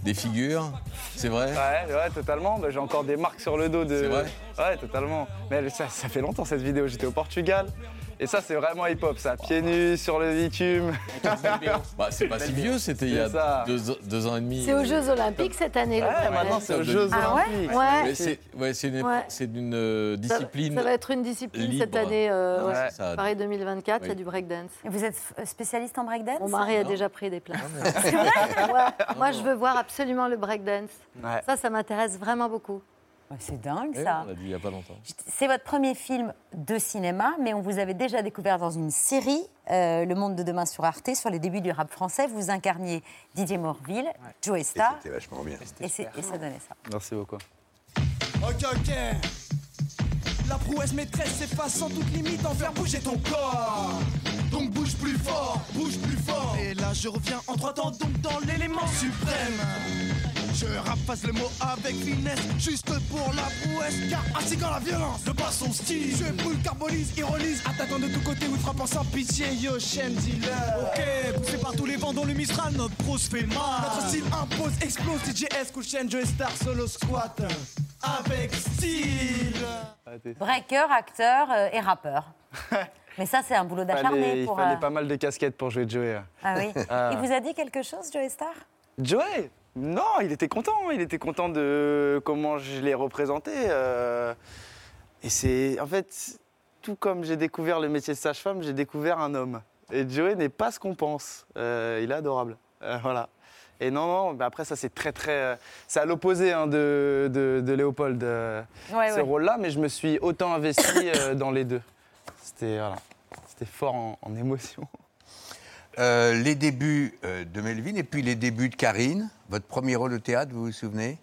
des figures. C'est vrai Ouais, ouais, totalement. Bah, J'ai encore des marques sur le dos de. C'est vrai Ouais, totalement. Mais ça fait longtemps cette vidéo. J'étais au Portugal. Et ça, c'est vraiment hip-hop, ça. Pieds nus, sur le bitume. Bah, c'est pas si vieux, c'était il y a deux, deux ans et demi. C'est aux Jeux Olympiques cette année. Ouais, maintenant, c'est aux Jeux Ah Olympiques. Ouais. Mais c'est ouais, c'est une, Ouais. c'est une, euh, Ça- discipline. Ça, va être une discipline libre. cette année, euh, Ouais, ça. Paris 2024, il y a du breakdance. Et vous êtes euh, spécialiste en breakdance Mon mari a Non. déjà pris des places. C'est vrai Ouais. Moi, je veux voir absolument le breakdance. Ouais. Ça, ça m'intéresse vraiment beaucoup. C'est dingue Oui, ça. on l'a dit il n'y a pas longtemps. C'est votre premier film de cinéma, mais on vous avait déjà découvert dans une série, euh, Le Monde de demain sur Arte, sur les débuts du rap français. Vous incarniez Didier Morville, Joe Star, C'était vachement bien. et, et ça donnait ça. Merci beaucoup. Ok, ok. La prouesse maîtresse s'efface sans toute limite en faire bouger ton corps. Donc bouge plus fort, bouge plus fort. Et là je reviens en trois temps, donc dans l'élément suprême. Je rapace le mot avec finesse, juste pour la prouesse. Car ainsi quand la violence de pas son style, je brûle, carbolise, ironise, attaquant de tous côtés ou frappant sans pitié, yo chaîne dealer. Ok, poussé par tous les vents dont le Mistral, notre prose fait mal. Notre style impose, explose, DJS, cool chaîne, Joe Star, solo squat. Avec style. Breaker, acteur euh, et rappeur. mais ça, c'est un boulot d'acharné il pour. fallait euh, pas mal de casquettes pour jouer Joey. Ah oui. Ah. Il vous a dit quelque chose, Joe Star? Joey? Non, il était content. Il était content de comment je l'ai représenté. euh, Et c'est. En fait, tout comme j'ai découvert le métier de sage-femme, j'ai découvert un homme. Et Joey n'est pas ce qu'on pense. Euh, il est adorable. Euh, voilà. Et non, non, mais après, ça, c'est très, très. C'est à l'opposé hein, de, de, de Léopold, Ouais, ce ouais. rôle-là, mais je me suis autant investi dans les deux. C'était voilà. C'était fort en, en émotion. Euh, les débuts euh, de Melvin et puis les débuts de Karine. Votre premier rôle au théâtre, vous vous souvenez?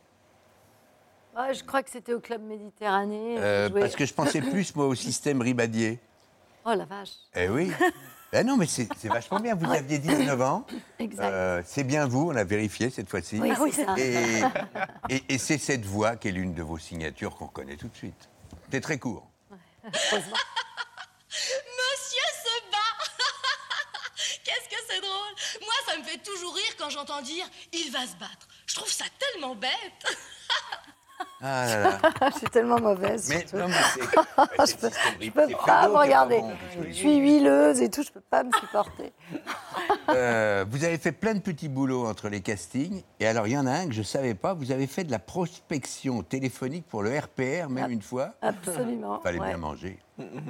Ah, je crois que c'était au Club Méditerranée. Euh, Parce que je pensais plus, moi, au système Ribadier. Oh la vache. Eh oui. Ben non, mais c'est vachement bien. Vous aviez 19 ans. Exact. C'est bien vous, on a vérifié cette fois-ci. Oui, Oui. Et, et- et c'est cette voix qui est l'une de vos signatures qu'on connaît tout de suite. C'est très court se bat Qu'est-ce que c'est drôle Moi, ça me fait toujours rire quand j'entends dire « il va se battre ». Je trouve ça tellement bête Ah là là. je suis tellement mauvaise. Mais surtout. non, mais c'est- je peux, je peux pas me regarder. bon, je suis huileuse et tout, je peux pas me supporter. Euh, vous avez fait plein de petits boulots entre les castings. Et alors, il y en a un que je ne savais pas. Vous avez fait de la prospection téléphonique pour le RPR, même une fois. Absolument. Fallait ouais. bien manger.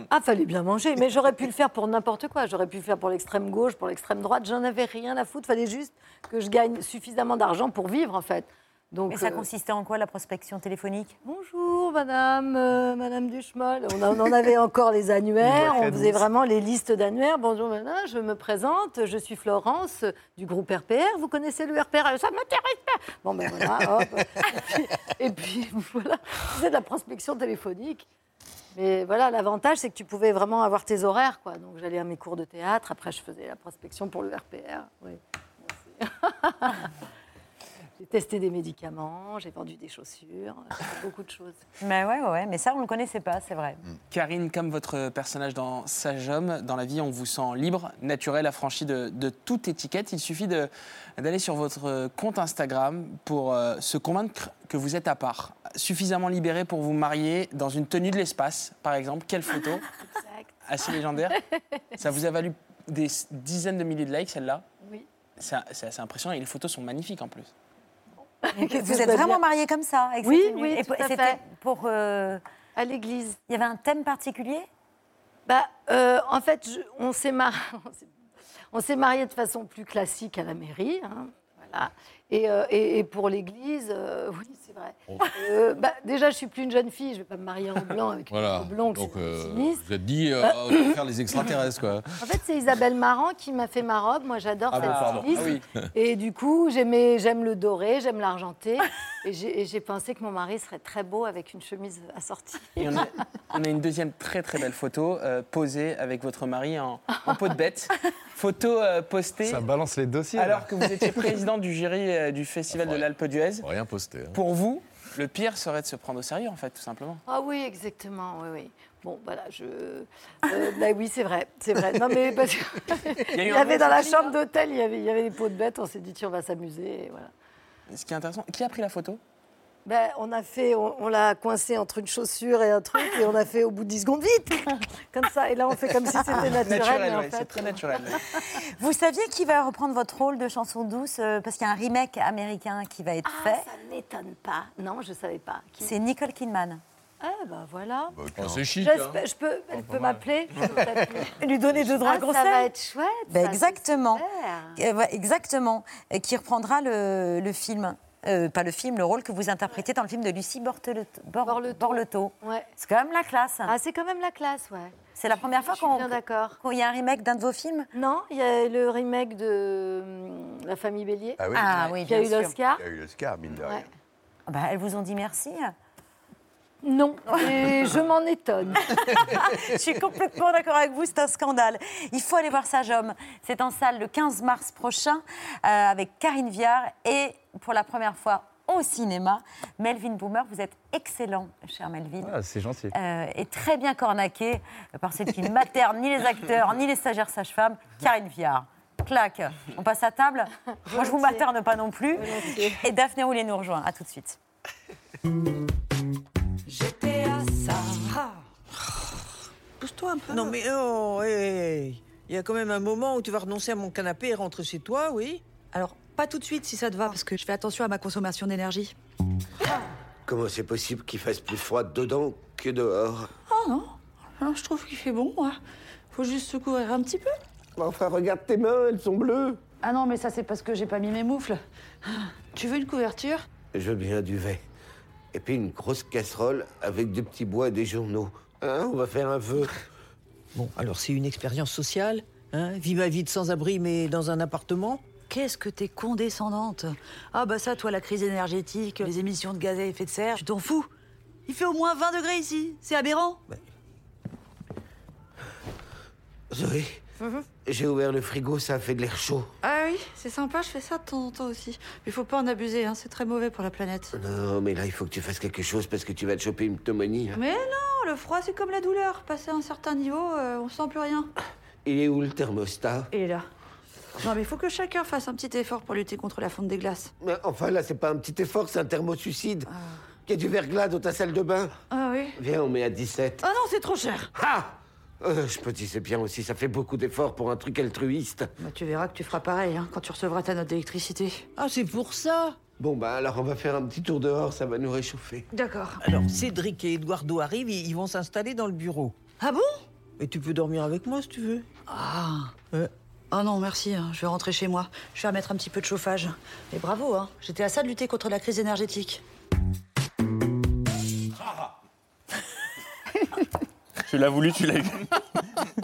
Ah, fallait bien manger. Mais j'aurais pu le faire pour n'importe quoi. J'aurais pu le faire pour l'extrême gauche, pour l'extrême droite. J'en avais rien à foutre. Fallait juste que je gagne suffisamment d'argent pour vivre, en fait. Donc, Mais ça euh, consistait en quoi, la prospection téléphonique? Bonjour, madame, euh, madame Duchemol. On, en avait encore les annuaires. On faisait vraiment les listes d'annuaires. Bonjour, madame, je me présente. Je suis Florence euh, du groupe RPR. Vous connaissez le RPR Ça ne m'intéresse pas. Bon, ben voilà. hop. Et puis, et puis, voilà. C'est de la prospection téléphonique. Mais voilà, l'avantage, c'est que tu pouvais vraiment avoir tes horaires. Quoi. Donc, j'allais à mes cours de théâtre. Après, je faisais la prospection pour le RPR. Oui. Merci. J'ai testé des médicaments, j'ai vendu des chaussures, beaucoup de choses. Mais ouais, ouais, mais ça, on ne le connaissait pas, c'est vrai. Karine, comme votre personnage dans Sage Homme, dans la vie, on vous sent libre, naturel, affranchi de, de toute étiquette. Il suffit de- d'aller sur votre compte Instagram pour euh, se convaincre que vous êtes à part. Suffisamment libéré pour vous marier dans une tenue de l'espace, par exemple. Quelle photo Assez légendaire. Ça vous a valu des dizaines de milliers de likes, celle-là? Oui. C'est c'est assez impressionnant et les photos sont magnifiques en plus. Vous êtes vraiment mariés comme ça avec Oui, cette oui, Et tout pour- à c'était fait. pour... euh, À l'église. Il y avait un thème particulier? Bah, euh, en fait, je- on s'est mar- on s'est- on s'est mariés de façon plus classique à la mairie. hein, voilà. Et, euh, et- et pour l'Église, euh, oui, c'est vrai. Oh. Euh, bah, déjà, je suis plus une jeune fille, je vais pas me marier en blanc avec une Voilà. robe blanche. Donc, euh, vous êtes dit, euh, Bah- autant faire les extraterrestres, quoi. En fait, c'est Isabelle Marant qui m'a fait ma robe. Moi, j'adore Ah cette bon. Ah oui. Et du coup, j'aimais- j'aime le doré, j'aime l'argenté. Et j'ai pensé que mon mari serait très beau avec une chemise assortie. Et on, a, on a une deuxième très très belle photo euh, posée avec votre mari en, en peau de bête. Photo euh, postée Ça balance les dossiers. là. alors que vous étiez président du jury euh, du festival de l'Alpe d'Huez. Rien posté. hein. Pour vous, le pire serait de se prendre au sérieux en fait, tout simplement. Ah oui, exactement, oui, oui. Bon, voilà, je... euh, bah oui, c'est vrai, c'est vrai. Non, mais parce que... Il y a eu il y un avait dans la chambre d'hôtel, il y avait, il y avait des pots de bêtes, on s'est dit, tiens, on va s'amuser, voilà. Ce qui est intéressant, qui a pris la photo? Ben, on a fait, on, on l'a coincé entre une chaussure et un truc, et on a fait au bout de 10 secondes, vite Comme ça, et là, on fait comme si c'était naturel, Naturel, ouais, c'est très naturel. Vous saviez qui va reprendre votre rôle de chanson douce euh, Parce qu'il y a un remake américain qui va être Ah, fait. ça ne m'étonne pas. Non, je ne savais pas. Qui- C'est Nicole Kidman. Ah, bah voilà. Oh, c'est chic. Hein. Je peux, elle peut m'appeler. Lui donner deux droits Ah, conseils. Ça va être chouette. Ben, ça, c'est exactement. Euh, exactement. Et qui reprendra le, le film. Euh, pas le film, le rôle que vous interprétez dans le film de Lucie Borteleto. Bor- Borleto. Borleto. Ouais. C'est quand même la classe. Ah, c'est quand même la classe, ouais. C'est la première fois qu'on bien d'accord. qu'il y a un remake d'un de vos films? Non, il y a le remake de hum, La famille Bélier. Ah oui, Ah oui, qui a bien eu l'Oscar. il y a eu l'Oscar, mine de rien. Ouais. Ah bah, elles vous ont dit merci. Non, et je m'en étonne. Je suis complètement d'accord avec vous, c'est un scandale. Il faut aller voir Sage Homme. C'est en salle le 15 mars prochain euh, avec Karine Viard et pour la première fois au cinéma. Melvin Boomer, vous êtes excellent, cher Melvin. Ah, c'est gentil. Euh, et très bien cornaqué par celle qui ne materne ni les acteurs, ni les stagiaires sages-femmes, Karine Viard. Clac, on passe à table. Moi, je vous materne pas non plus. Et Daphné Roulier nous rejoint. À tout de suite. Un peu. Non mais oh, hé, hé, hé. il y a quand même un moment où tu vas renoncer à mon canapé et rentrer chez toi, oui Alors, pas tout de suite si ça te va, parce que je fais attention à ma consommation d'énergie. Comment c'est possible qu'il fasse plus froid dedans que dehors? Oh non, Non, je trouve qu'il fait bon, moi. Faut juste se couvrir un petit peu. Enfin, regarde tes mains, elles sont bleues. Ah non, mais ça c'est parce que j'ai pas mis mes moufles. Tu veux une couverture? Je veux bien un duvet. Et puis une grosse casserole avec des petits bois et des journaux. Hein, on va faire un vœu. Bon, alors c'est une expérience sociale, hein. Vis ma vie de sans-abri, mais dans un appartement. Qu'est-ce que t'es condescendante. Ah bah ça, toi, la crise énergétique, les émissions de gaz à effet de serre, tu t'en fous. Il fait au moins 20 degrés ici, c'est aberrant. Zoé, j'ai ouvert le frigo, ça a fait de l'air chaud. Ah oui, c'est sympa, je fais ça de temps en temps aussi. Mais faut pas en abuser, hein, c'est très mauvais pour la planète. Non, mais là, il faut que tu fasses quelque chose parce que tu vas te choper une pneumonie. hein. Mais non, le froid c'est comme la douleur. Passé un certain niveau, euh, on sent plus rien. Il est où le thermostat? Et là Non mais il faut que chacun fasse un petit effort pour lutter contre la fonte des glaces. Mais enfin, là, c'est pas un petit effort, c'est un thermosuicide. Il y a du verglas dans ta salle de bain. Ah oui Viens, on met à 17. Ah non, c'est trop cher Ah Euh, Je peux te dire, c'est bien aussi, ça fait beaucoup d'efforts pour un truc altruiste. Bah, tu verras que tu feras pareil hein, quand tu recevras ta note d'électricité. Ah, c'est pour ça? Bon, bah alors on va faire un petit tour dehors, ça va nous réchauffer. D'accord. Alors, Cédric et Eduardo arrivent, ils ils vont s'installer dans le bureau. Ah bon? Et tu peux dormir avec moi si tu veux. Ah Ouais. Oh non, merci, hein, je vais rentrer chez moi. Je vais mettre un petit peu de chauffage. Et bravo, hein. j'étais à ça de lutter contre la crise énergétique. Tu l'as voulu, tu l'as eu.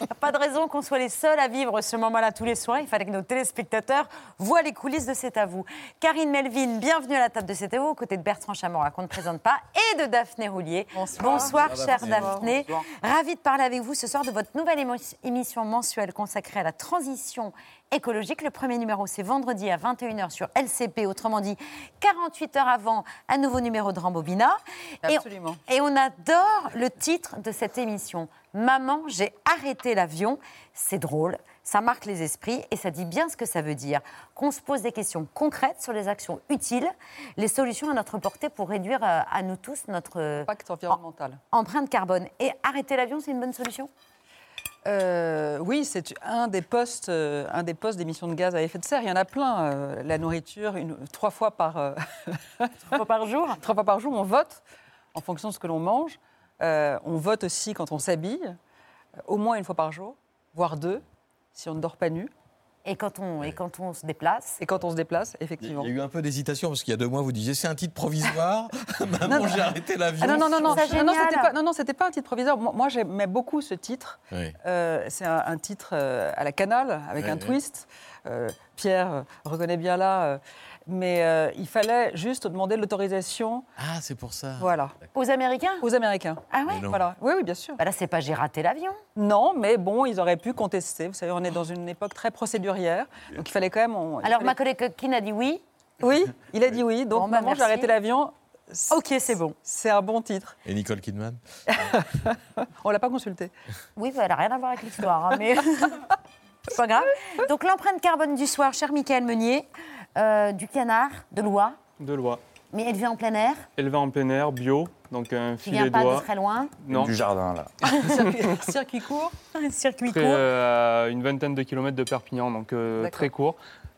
Il n'y a pas de raison qu'on soit les seuls à vivre ce moment-là tous les soirs. Il fallait que nos téléspectateurs voient les coulisses de C'est à vous. Karine Melvin, bienvenue à la table de C'est à vous, aux côtés de Bertrand Chamora, qu'on ne présente pas, et de Daphné Roulier. Bonsoir. Bonsoir, chère Daphné. Ravie de parler avec vous ce soir de votre nouvelle émission mensuelle consacrée à la transition écologique. Le premier numéro, c'est vendredi à 21h sur LCP, autrement dit 48 heures avant un nouveau numéro de Rambobina. Et- Absolument. et on adore le titre de cette émission. Maman, j'ai arrêté l'avion. C'est drôle, ça marque les esprits et ça dit bien ce que ça veut dire. Qu'on se pose des questions concrètes sur les actions utiles, les solutions à notre portée pour réduire euh, à nous tous notre environnemental. empreinte carbone. Et arrêter l'avion, c'est une bonne solution? Euh, oui, c'est un des postes, euh, un des postes d'émissions de gaz à effet de serre. Il y en a plein. euh, la nourriture, une, trois fois par trois fois par jour. Trois fois par jour, on vote en fonction de ce que l'on mange. On vote aussi quand on s'habille, au moins une fois par jour, voire deux, si on ne dort pas nu. Et quand on, et quand on se déplace. Et quand on se déplace, effectivement. Il y a eu un peu d'hésitation parce qu'il y a deux mois, vous disiez c'est un titre provisoire. Maman, j'ai arrêté l'avion. Ah non, non, non, non, non, non, c'était pas, non, non, c'était pas un titre provisoire. Moi, moi, j'aimais beaucoup ce titre. Euh, c'est un, un titre euh, à la canale, avec Ouais, un ouais. twist. Euh, Pierre reconnaît bien là. Mais euh, il fallait juste demander l'autorisation. Ah, c'est pour ça. Voilà. Aux Américains? Aux Américains. Ah ouais? Voilà. Oui, oui, bien sûr. Bah Là, c'est pas j'ai raté l'avion. Non, mais bon, ils auraient pu contester. Vous savez, on est dans une époque très procédurière. Donc il fallait quand même. on- Alors, fallait- ma collègue Coquine a dit oui. Oui, il a dit oui. Donc, Bon, bah, maman, j'ai arrêté l'avion. Ok, c'est bon. C'est un bon titre. Et Nicole Kidman? On l'a pas consulté. Oui, bah, elle n'a rien à voir avec l'histoire, hein, mais c'est pas grave. Donc, l'empreinte carbone du soir, cher Michael Meunier, euh, du canard, de l'oie, De loi. mais élevé en plein air, Élevé en plein air, bio, donc un qui filet vient pas de d'oie. très loin. Non. Du jardin, là. circuit, circuit court. Circuit Très, court. euh, à une vingtaine de kilomètres de Perpignan, donc euh, D'accord. très court,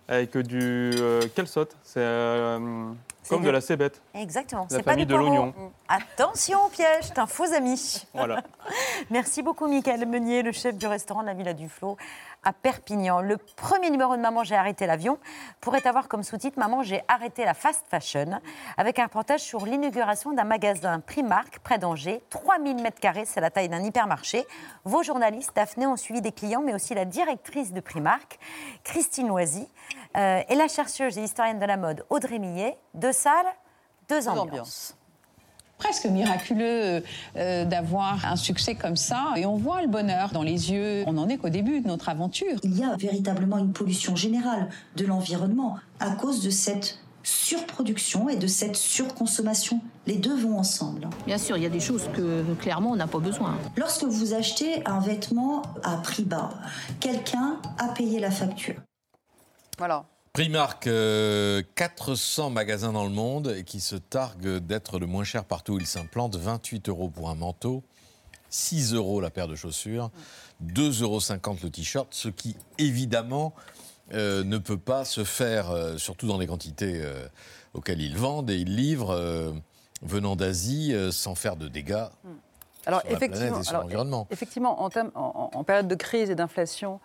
avec du euh, saute C'est euh, C'est comme de la cébette. Exactement. La C'est pas famille du de poireau. l'oignon. Attention au piège, c'est un faux ami. Voilà. Merci beaucoup, Michael Meunier, le chef du restaurant de la Villa du Flot à Perpignan. Le premier numéro de Maman, j'ai arrêté l'avion pourrait avoir comme sous-titre Maman, j'ai arrêté la fast fashion, avec un reportage sur l'inauguration d'un magasin Primark près d'Angers. 3000 mètres carrés, c'est la taille d'un hypermarché. Vos journalistes, Daphné, ont suivi des clients, mais aussi la directrice de Primark, Christine Loisy, euh, et la chercheuse et historienne de la mode, Audrey Millet. Deux salles, deux ambiances. Presque miraculeux euh, d'avoir un succès comme ça. Et on voit le bonheur dans les yeux. On n'en est qu'au début de notre aventure. Il y a véritablement une pollution générale de l'environnement à cause de cette surproduction et de cette surconsommation. Les deux vont ensemble. Bien sûr, il y a des choses que clairement on n'a pas besoin. Lorsque vous achetez un vêtement à prix bas, quelqu'un a payé la facture. Voilà. Primark, euh, 400 magasins dans le monde et qui se targuent d'être le moins cher partout où il s'implante. 28 euros pour un manteau, 6 euros la paire de chaussures, 2,50 euros le t-shirt, ce qui évidemment euh, ne peut pas se faire, euh, surtout dans les quantités euh, auxquelles ils vendent et ils livrent, venant d'Asie, sans faire de dégâts. Alors, sur la effectivement, et sur alors, l'environnement. effectivement, en, termes- en- en- en période de crise et d'inflation,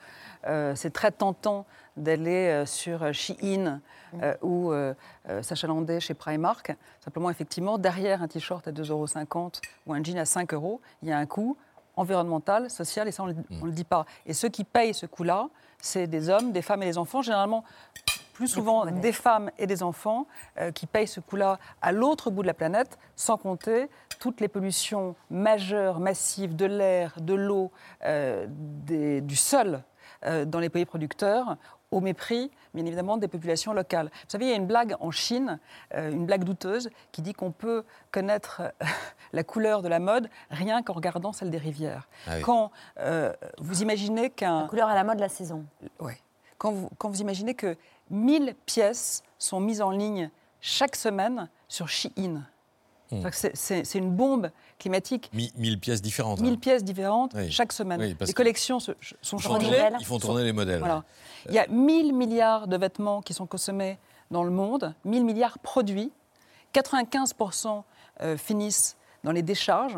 c'est très tentant d'aller euh, sur euh, Shein euh, ou euh, Sacha Landais chez Primark. Simplement, effectivement, derrière un t-shirt à 2,50 euros ou un jean à 5 euros, il y a un coût environnemental, social, et ça, on ne le dit pas. Et ceux qui payent ce coût-là, c'est des hommes, des femmes et des enfants, généralement plus souvent des femmes et des enfants euh, qui payent ce coût-là à l'autre bout de la planète, sans compter toutes les pollutions majeures, massives de l'air, de l'eau, euh, du sol euh, dans les pays producteurs, au mépris, bien évidemment, des populations locales. Vous savez, il y a une blague en Chine, euh, une blague douteuse, qui dit qu'on peut connaître euh, la couleur de la mode rien qu'en regardant celle des rivières. Ah oui. Quand euh, vous imaginez qu'un... La couleur à la mode de la saison. Oui. Quand vous, quand vous imaginez que 1000 pièces sont mises en ligne chaque semaine sur Shein. C'est c'est une bombe climatique. Mi- 1000 pièces différentes. 1000 hein. pièces différentes Oui. chaque semaine. Oui, les collections se- sont changées. ils font tourner les modèles, Voilà. Il y a 1000 milliards de vêtements qui sont consommés dans le monde, 1000 milliards produits, 95% euh, finissent dans les décharges.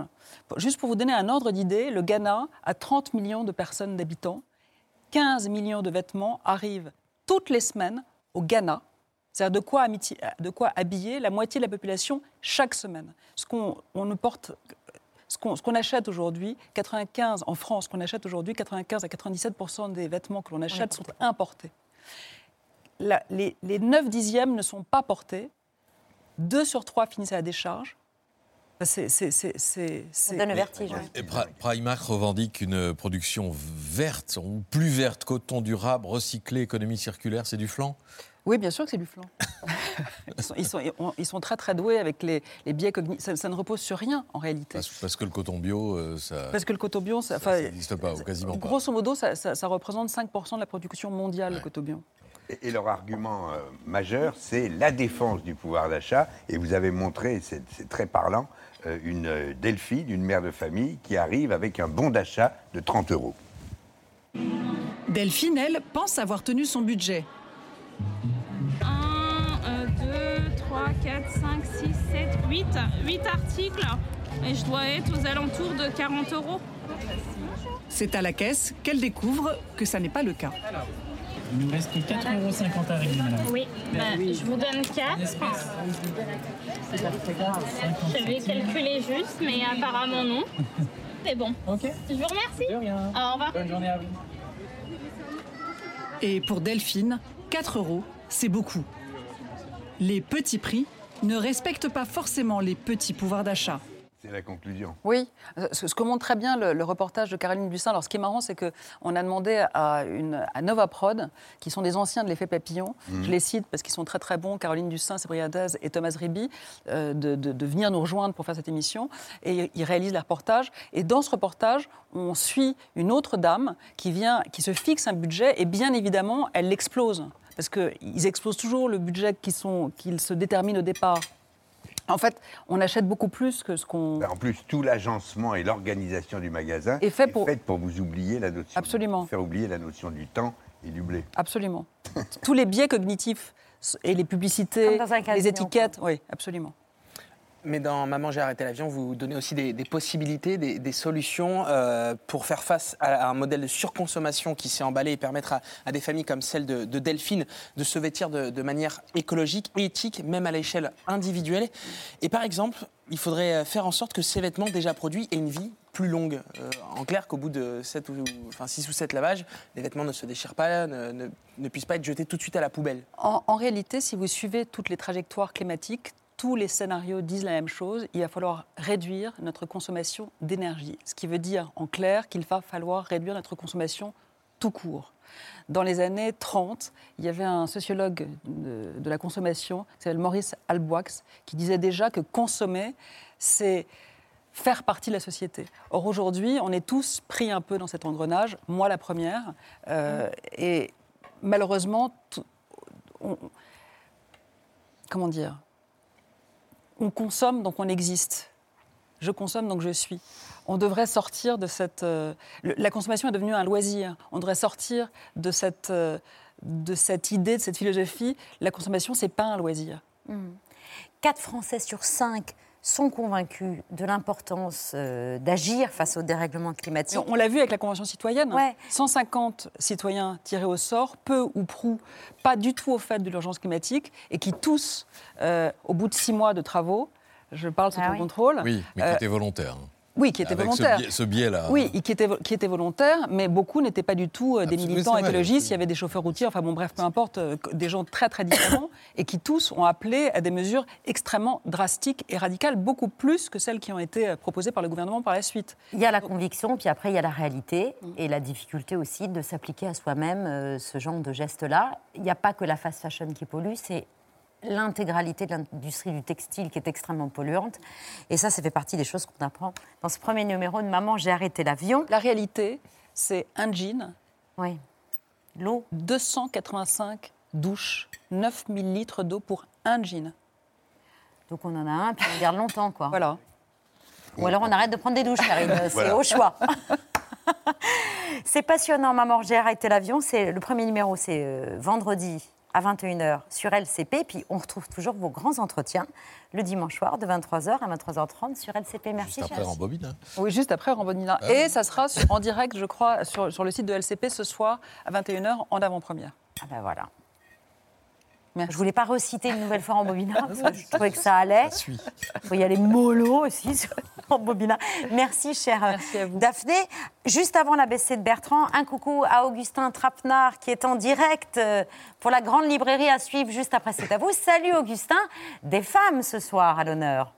Juste pour vous donner un ordre d'idée, le Ghana a 30 millions de personnes d'habitants. 15 millions de vêtements arrivent toutes les semaines au Ghana. C'est-à-dire de quoi, amiti- de quoi habiller la moitié de la population chaque semaine. Ce qu'on on ne porte, ce qu'on ce qu'on achète aujourd'hui, 95 en France, ce qu'on achète aujourd'hui, 95 à 97 des vêtements que l'on achète sont importés. La- les, les 9 dixièmes ne sont pas portés. 2 sur 3 finissent à la décharge. C'est, c'est, c'est, c'est, c'est- donne le vertige. Et Pri- Primark revendique une production verte, ou plus verte, coton durable, recyclé, économie circulaire, c'est du flanc Oui, bien sûr que c'est du flan. ils, sont, ils, sont, ils sont très très doués avec les, les biais cognitifs. Ça, ça ne repose sur rien en réalité. parce, parce que le coton bio, euh, ça Parce que le coton bio, ça, n'existe pas, ou quasiment pas. grosso modo, ça, ça- ça représente 5% de la production mondiale, le coton bio. Et, et leur argument euh, majeur, c'est la défense du pouvoir d'achat. Et vous avez montré, c'est très parlant, euh, une Delphine, une mère de famille, qui arrive avec un bon d'achat de 30 euros. Delphine, elle, pense avoir tenu son budget. 1, 2, 3, 4, 5, 6, 7, 8. 8 articles. Et je dois être aux alentours de 40 euros. C'est à la caisse qu'elle découvre que ça n'est pas le cas. Il nous reste 4,50€ à régler, madame. Oui, bah, je vous donne 4. J'avais calculé juste, mais apparemment non. C'est bon. Ok. Je vous remercie. Au revoir. Bonne journée à vous. Et pour Delphine, 4 euros, c'est beaucoup. Les petits prix ne respectent pas forcément les petits pouvoirs d'achat. C'est la conclusion. Oui, ce ce que montre très bien le, le reportage de Caroline Bussin. Alors, ce qui est marrant, c'est qu'on a demandé à, une, à Nova Prod, qui sont des anciens de l'effet papillon, Mhm. je les cite parce qu'ils sont très très bons, Caroline Dussin, Sébrina Daz et Thomas Riby, euh, de, de- de venir nous rejoindre pour faire cette émission. Et ils réalisent le reportage. Et dans ce reportage, on suit une autre dame qui, vient, qui se fixe un budget et bien évidemment, elle l'explose. Parce qu'ils explosent toujours le budget qu'ils sont- qu'ils se déterminent au départ. En fait, on achète beaucoup plus que ce qu'on. En plus, tout l'agencement et l'organisation du magasin Est fait pour- fait pour vous oublier la notion. Absolument. Faire oublier la notion du temps et du blé. Absolument. Tous les biais cognitifs et les publicités, les étiquettes, oui, absolument. Mais dans Maman, j'ai arrêté l'avion, vous donnez aussi des, possibilités, des, solutions euh, pour faire face à, un modèle de surconsommation qui s'est emballé et permettre à, des familles comme celle de, de Delphine de se vêtir de, manière écologique éthique, même à l'échelle individuelle. Et par exemple, il faudrait euh, faire en sorte que ces vêtements déjà produits aient une vie plus longue. Euh, en clair, qu'au bout de 7 ou, enfin 6 ou 7 lavages, les vêtements ne se déchirent pas, ne, puissent pas être jetés tout de suite à la poubelle. En réalité, si vous suivez toutes les trajectoires climatiques, tous les scénarios disent la même chose. Il va falloir réduire notre consommation d'énergie. Ce qui veut dire, en clair, qu'il va falloir réduire notre consommation tout court. Dans les années 30, il y avait un sociologue de, la consommation, qui s'appelle Maurice Alboix, qui disait déjà que consommer, c'est faire partie de la société. Or, aujourd'hui, on est tous pris un peu dans cet engrenage, moi la première, euh, et malheureusement, comment dire On consomme, donc on existe. Je consomme, donc je suis. On devrait sortir de cette... euh, la consommation est devenue un loisir. On devrait sortir de cette, euh, de cette idée, de cette philosophie. La consommation, c'est pas un loisir. Mhm. Quatre Français sur cinq sont convaincus de l'importance euh, d'agir face au dérèglement climatique. On l'a vu avec la Convention citoyenne. 150 citoyens tirés au sort, peu ou prou, pas du tout au fait de l'urgence climatique, et qui tous, euh, au bout de six mois de travaux, je parle sous Ah ton oui. contrôle. Oui, mais qui euh, était volontaire. hein. Oui, qui était Avec volontaire. biais- ce biais-là. Oui, qui était, qui était volontaire, mais beaucoup n'étaient pas du tout euh, des Absolument, militants vrai, écologistes. Il y avait des chauffeurs routiers, enfin bon, bref, peu importe, euh, des gens très très différents, et qui tous ont appelé à des mesures extrêmement drastiques et radicales, beaucoup plus que celles qui ont été euh, proposées par le gouvernement par la suite. Il y a la conviction, puis après il y a la réalité et la difficulté aussi de s'appliquer à soi-même euh, ce genre de gestes-là. Il n'y a pas que la fast fashion qui pollue, c'est l'intégralité de l'industrie du textile qui est extrêmement polluante. Et ça, ça fait partie des choses qu'on apprend dans ce premier numéro de Maman, j'ai arrêté l'avion. La réalité, c'est un jean, oui. l'eau, 285 douches, 9000 litres d'eau pour un jean. Donc on en a un, puis on garde longtemps, quoi. Voilà. Ou alors on arrête de prendre des douches, Karine. C'est Voilà. au choix. c'est passionnant, Maman, j'ai arrêté l'avion. C'est le premier numéro, c'est euh, vendredi à 21h sur LCP. Puis on retrouve toujours vos grands entretiens le dimanche soir de 23h à 23h30 sur LCP. Merci, Après, chers. en bobine. hein. Oui, juste après Rambonina. Ah. Et ça sera sur- en direct, je crois, sur, sur le site de LCP ce soir à 21h en avant-première. Ah ben voilà. Je voulais pas reciter une nouvelle fois en bobina, parce que je trouvais que ça allait. Il faut y aller mollo aussi sur- en bobina. Merci, chère Daphné. Juste avant la BC de Bertrand, un coucou à Augustin Trapenard qui est en direct euh, pour la grande librairie à suivre juste après C'est à vous. Salut Augustin, des femmes ce soir à l'honneur.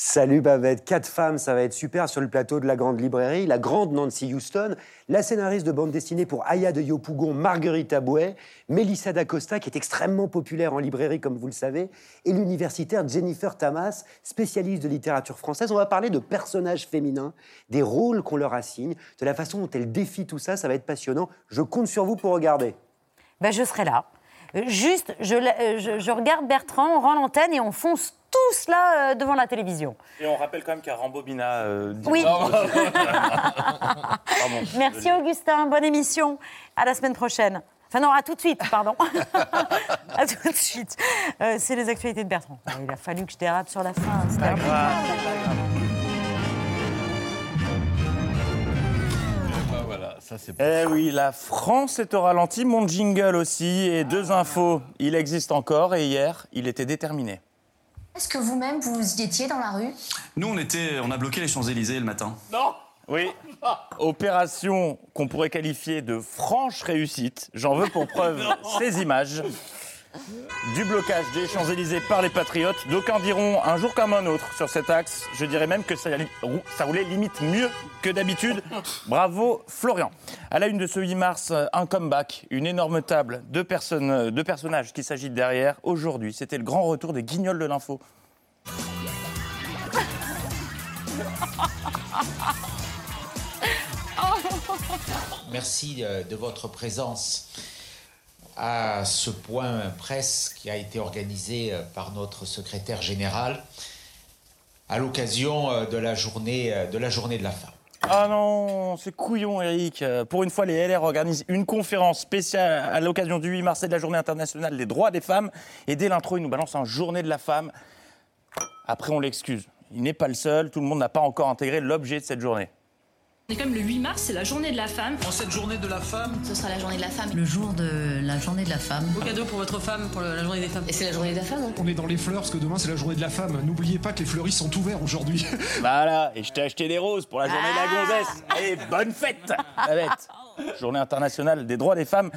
Salut Babette, quatre femmes, ça va être super sur le plateau de la grande librairie. La grande Nancy Houston, la scénariste de bande dessinée pour Aya de Yopougon, Marguerite Abouet, Mélissa D'Acosta, qui est extrêmement populaire en librairie, comme vous le savez, et l'universitaire Jennifer Tamas, spécialiste de littérature française. On va parler de personnages féminins, des rôles qu'on leur assigne, de la façon dont elles défient tout ça. Ça va être passionnant. Je compte sur vous pour regarder. Ben, je serai là. Juste, je, euh, je- je regarde Bertrand, on rend l'antenne et on fonce tous là euh, devant la télévision. Et on rappelle quand même qu'à Rambobina. euh, Oui. Pardon. Merci Augustin, bonne émission. À la semaine prochaine. Enfin non, à tout de suite, pardon. à tout de suite. Euh, c'est les actualités de Bertrand. Il a fallu que je dérape sur la fin. C'était Ah, Eh oui, la France est au ralenti, mon jingle aussi, et deux infos. Il existe encore, et hier, il était déterminé. Est-ce que vous-même, vous y étiez dans la rue? Nous, on, était, on a bloqué les Champs-Élysées le matin. Non Oui. Opération qu'on pourrait qualifier de franche réussite. J'en veux pour preuve ces images. Du blocage des Champs-Élysées par les patriotes. D'aucuns diront un jour comme un autre sur cet axe. Je dirais même que ça, roulait limite mieux que d'habitude. Bravo Florian. À la une de ce 8 mars, un comeback, une énorme table, deux, personnes, deux personnages qui s'agitent derrière. Aujourd'hui, c'était le grand retour des guignols de l'info. Merci euh, de votre présence à ce point presse qui a été organisé euh, par notre secrétaire général à l'occasion euh, de la journée de la journée de la femme. Ah non, c'est couillon, Eric. Euh, Pour une fois, les LR organisent une conférence spéciale à l'occasion du 8 mars et de la journée internationale des droits des femmes. Et dès l'intro, ils nous balancent un journée de la femme. Après, on l'excuse. Il n'est pas le seul. Tout le monde n'a pas encore intégré l'objet de cette journée. On est quand même le 8 mars, c'est la journée de la femme. En cette journée de la femme Ce sera la journée de la femme. Le jour de la journée de la femme. Beau cadeau pour votre femme, pour la journée des femmes. Et c'est la journée de la femme. hein. On est dans les fleurs parce que demain c'est la journée de la femme. N'oubliez pas que les fleuristes sont ouverts aujourd'hui. Voilà, et je t'ai acheté des roses pour la journée de la gonzesse. Allez, bonne fête, la bête. Journée internationale des droits des femmes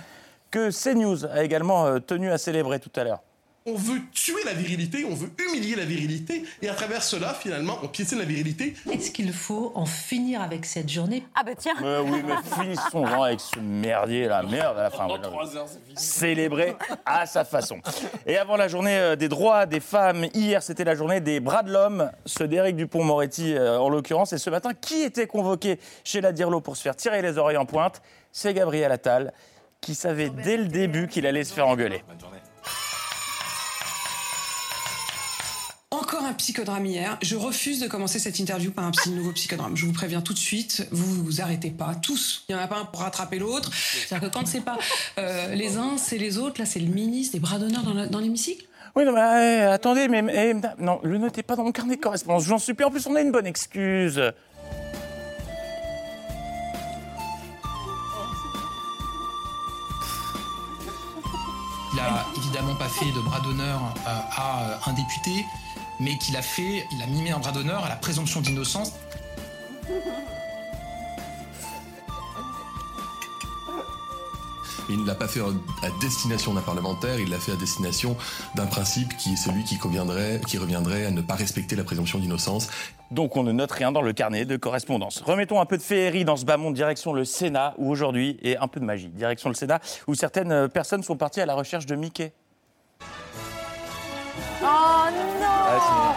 que CNews a également euh, tenu à célébrer tout à l'heure. On veut tuer la virilité, on veut humilier la virilité, et à travers cela, finalement, on piétine la virilité. Est-ce qu'il faut en finir avec cette journée? Ah bah tiens Mais oui, mais finissons avec ce merdier, la merde à la fin. voilà. Célébrer à sa façon. Et avant la journée euh, des droits des femmes, hier c'était la journée des bras de l'homme, ceux d'Éric Dupont-Moretti euh, en l'occurrence. Et ce matin, qui était convoqué chez la Dirlo pour se faire tirer les oreilles en pointe? C'est Gabriel Attal, qui savait dès le début qu'il allait se faire engueuler. Un psychodrame hier. Je refuse de commencer cette interview par un nouveau psychodrame. Je vous préviens tout de suite, vous vous arrêtez pas, tous. Il y en a pas un pour rattraper l'autre. C'est-à-dire que quand c'est pas euh, les uns, c'est les autres. Là, c'est le ministre, des bras d'honneur dans l'hémicycle. Oui, non, mais euh, attendez, mais, mais- non, le notez pas dans mon carnet de correspondance. J'en supplie. En plus, on a une bonne excuse. Il a évidemment pas fait de bras d'honneur euh, à un député, mais qu'il a fait, il a mimé un bras d'honneur à la présomption d'innocence. Il ne l'a pas fait à destination d'un parlementaire, il l'a fait à destination d'un principe qui est celui qui, conviendrait, qui reviendrait à ne pas respecter la présomption d'innocence. Donc on ne note rien dans le carnet de correspondance. Remettons un peu de féerie dans ce bas monde, direction le Sénat, où aujourd'hui, et un peu de magie, direction le Sénat, où certaines personnes sont parties à la recherche de Mickey. Oh non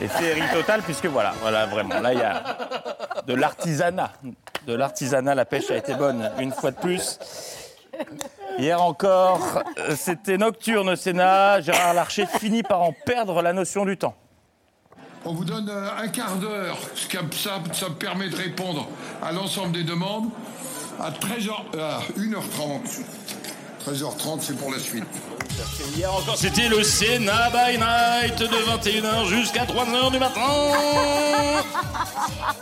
Et féerie totale, puisque voilà, voilà, vraiment, là il y a de l'artisanat. De l'artisanat, la pêche a été bonne, une fois de plus. Hier encore, c'était nocturne au Sénat. Gérard Larcher finit par en perdre la notion du temps. On vous donne euh, un quart d'heure, ce qui- ça, ça me permet de répondre à l'ensemble des demandes. À 13h, euh, 1h30. 13h30, c'est pour la suite. Hier encore, c'était le Sénat by night de 21h jusqu'à 3h du matin.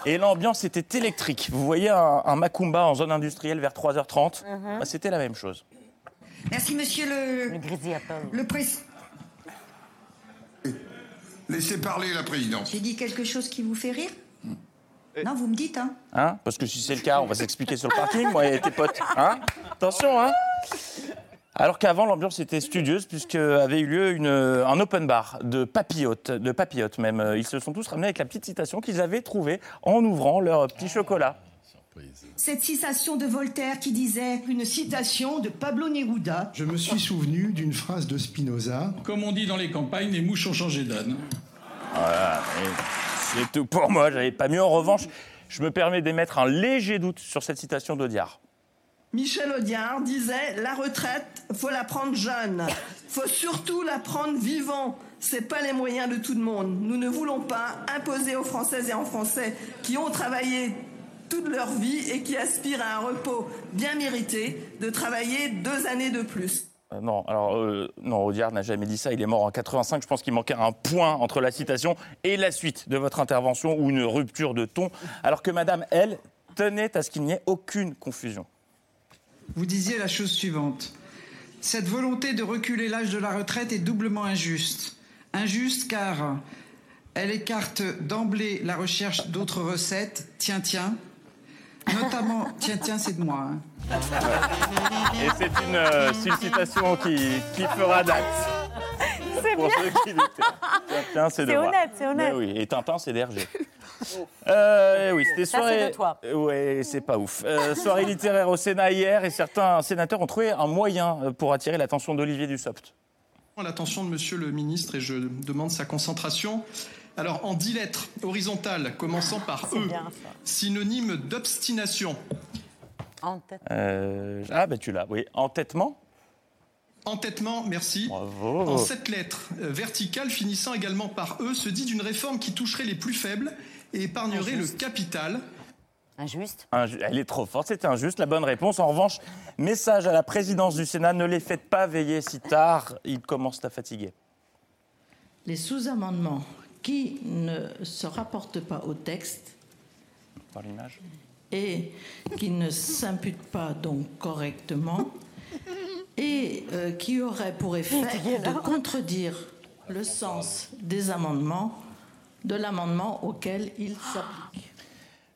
Et l'ambiance était électrique. Vous voyez un, un Macumba en zone industrielle vers 3h30 Mhm. Bah, C'était la même chose. Merci, monsieur le. Le, président. Laissez parler la présidente. J'ai dit quelque chose qui vous fait rire Non, vous me dites, hein Hein? Parce que si c'est le cas, on va s'expliquer sur le parking, moi et tes potes. Hein? Attention, hein alors qu'avant, l'ambiance était studieuse, puisque avait eu lieu une, un open bar de papillotes, de papillotes même. Ils se sont tous ramenés avec la petite citation qu'ils avaient trouvée en ouvrant leur petit chocolat. Cette citation de Voltaire qui disait Une citation de Pablo Neruda. Je me suis souvenu d'une phrase de Spinoza. Comme on dit dans les campagnes, les mouches ont changé d'âne. Voilà, c'est tout pour moi, j'avais pas mieux. En revanche, je me permets d'émettre un léger doute sur cette citation d'Audiard. Michel Audiard disait La retraite, faut la prendre jeune. Faut surtout la prendre vivant. C'est pas les moyens de tout le monde. Nous ne voulons pas imposer aux Françaises et aux Français qui ont travaillé toute leur vie et qui aspirent à un repos bien mérité de travailler deux années de plus. Euh, non, alors euh, non, Audiard n'a jamais dit ça. Il est mort en 85. Je pense qu'il manquait un point entre la citation et la suite de votre intervention ou une rupture de ton. Alors que Madame, elle, tenait à ce qu'il n'y ait aucune confusion. Vous disiez la chose suivante. Cette volonté de reculer l'âge de la retraite est doublement injuste. Injuste car elle écarte d'emblée la recherche d'autres recettes. Tiens, tiens. Notamment, tiens, tiens, c'est de moi. hein. Et c'est une, euh, c'est une citation qui, qui fera date. C'est Pour ceux qui. Tiens, tiens, c'est de C'est moi. honnête, c'est honnête. Mais oui, et Tintin, c'est d'Hergé. Euh, oui, c'était Ça, soirée. c'est de toi. Ouais, c'est pas ouf. Euh, soirée littéraire au Sénat hier et certains sénateurs ont trouvé un moyen euh, pour attirer l'attention d'Olivier Dussopt. L'attention de monsieur le ministre et je demande sa concentration. Alors, en dix lettres horizontales, commençant par E, synonyme d'obstination. Euh, ah, bah tu l'as, oui. Entêtement Entêtement, merci. Bravo. En sept lettres, euh, verticale, finissant également par E, se dit d'une réforme qui toucherait les plus faibles et épargnerait le capital. Injuste. Inju- Elle est trop forte, c'était injuste. La bonne réponse, en revanche, message à la présidence du Sénat ne les faites pas veiller si tard, ils commencent à fatiguer. Les sous-amendements qui ne se rapportent pas au texte Par l'image. et qui ne s'imputent pas donc correctement et euh, qui auraient pour effet de contredire le sens des amendements, de l'amendement auquel ils s'appliquent.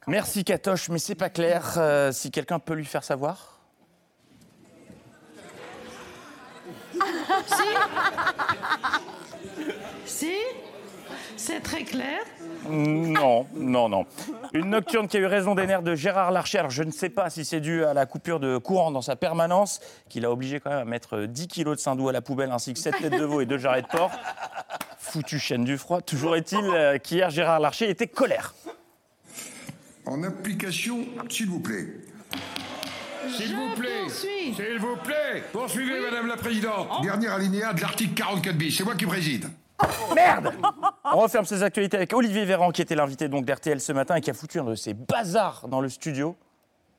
Merci Katoche, mais c'est pas clair. Euh, si quelqu'un peut lui faire savoir Si Si C'est très clair Non, non, non. Une nocturne qui a eu raison des nerfs de Gérard Larcher. Alors, je ne sais pas si c'est dû à la coupure de courant dans sa permanence, qui l'a obligé quand même à mettre 10 kilos de saindoux à la poubelle, ainsi que 7 têtes de veau et 2 jarrets de porc. Foutu chaîne du froid. Toujours est-il euh, qu'hier, Gérard Larcher était colère. En application, s'il vous plaît. S'il vous plaît. S'il vous plaît. Poursuivez, Madame la Présidente. Dernier alinéa de l'article 44 bis. C'est moi qui préside. Merde On referme ces actualités avec Olivier Véran, qui était l'invité donc d'RTL ce matin et qui a foutu un de ces bazars dans le studio.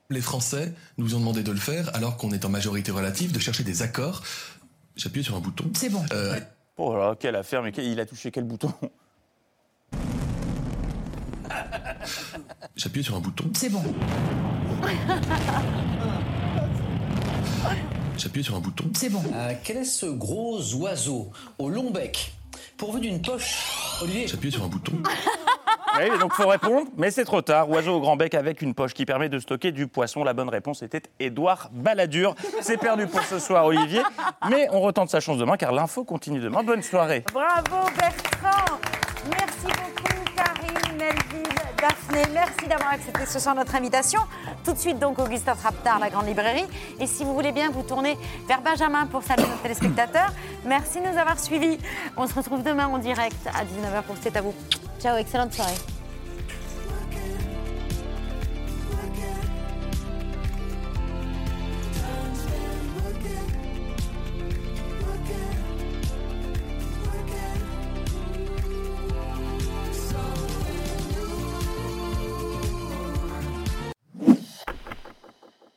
Les Français nous ont demandé de le faire alors qu'on est en majorité relative, de chercher des accords. J'appuie sur un bouton. C'est bon. Euh, Oh là, quelle affaire, mais il a touché quel bouton? J'appuie sur un bouton. C'est bon. J'appuie sur un bouton. C'est bon. Euh, quel est ce gros oiseau au long bec, pourvu d'une poche Olivier J'appuie sur un bouton. Oui, donc faut répondre, mais c'est trop tard. Oiseau au grand bec avec une poche qui permet de stocker du poisson. La bonne réponse était Édouard Balladur. C'est perdu pour ce soir, Olivier. Mais on retente sa chance demain car l'info continue demain. Bonne soirée. Bravo Bertrand Merci beaucoup Daphné. Merci d'avoir accepté ce soir notre invitation. Tout de suite donc Augustin Trapptard, la grande librairie. Et si vous voulez bien vous tourner vers Benjamin pour saluer nos téléspectateurs, merci de nous avoir suivis. On se retrouve demain en direct à 19h pour C'est à vous. Ciao, excellente soirée.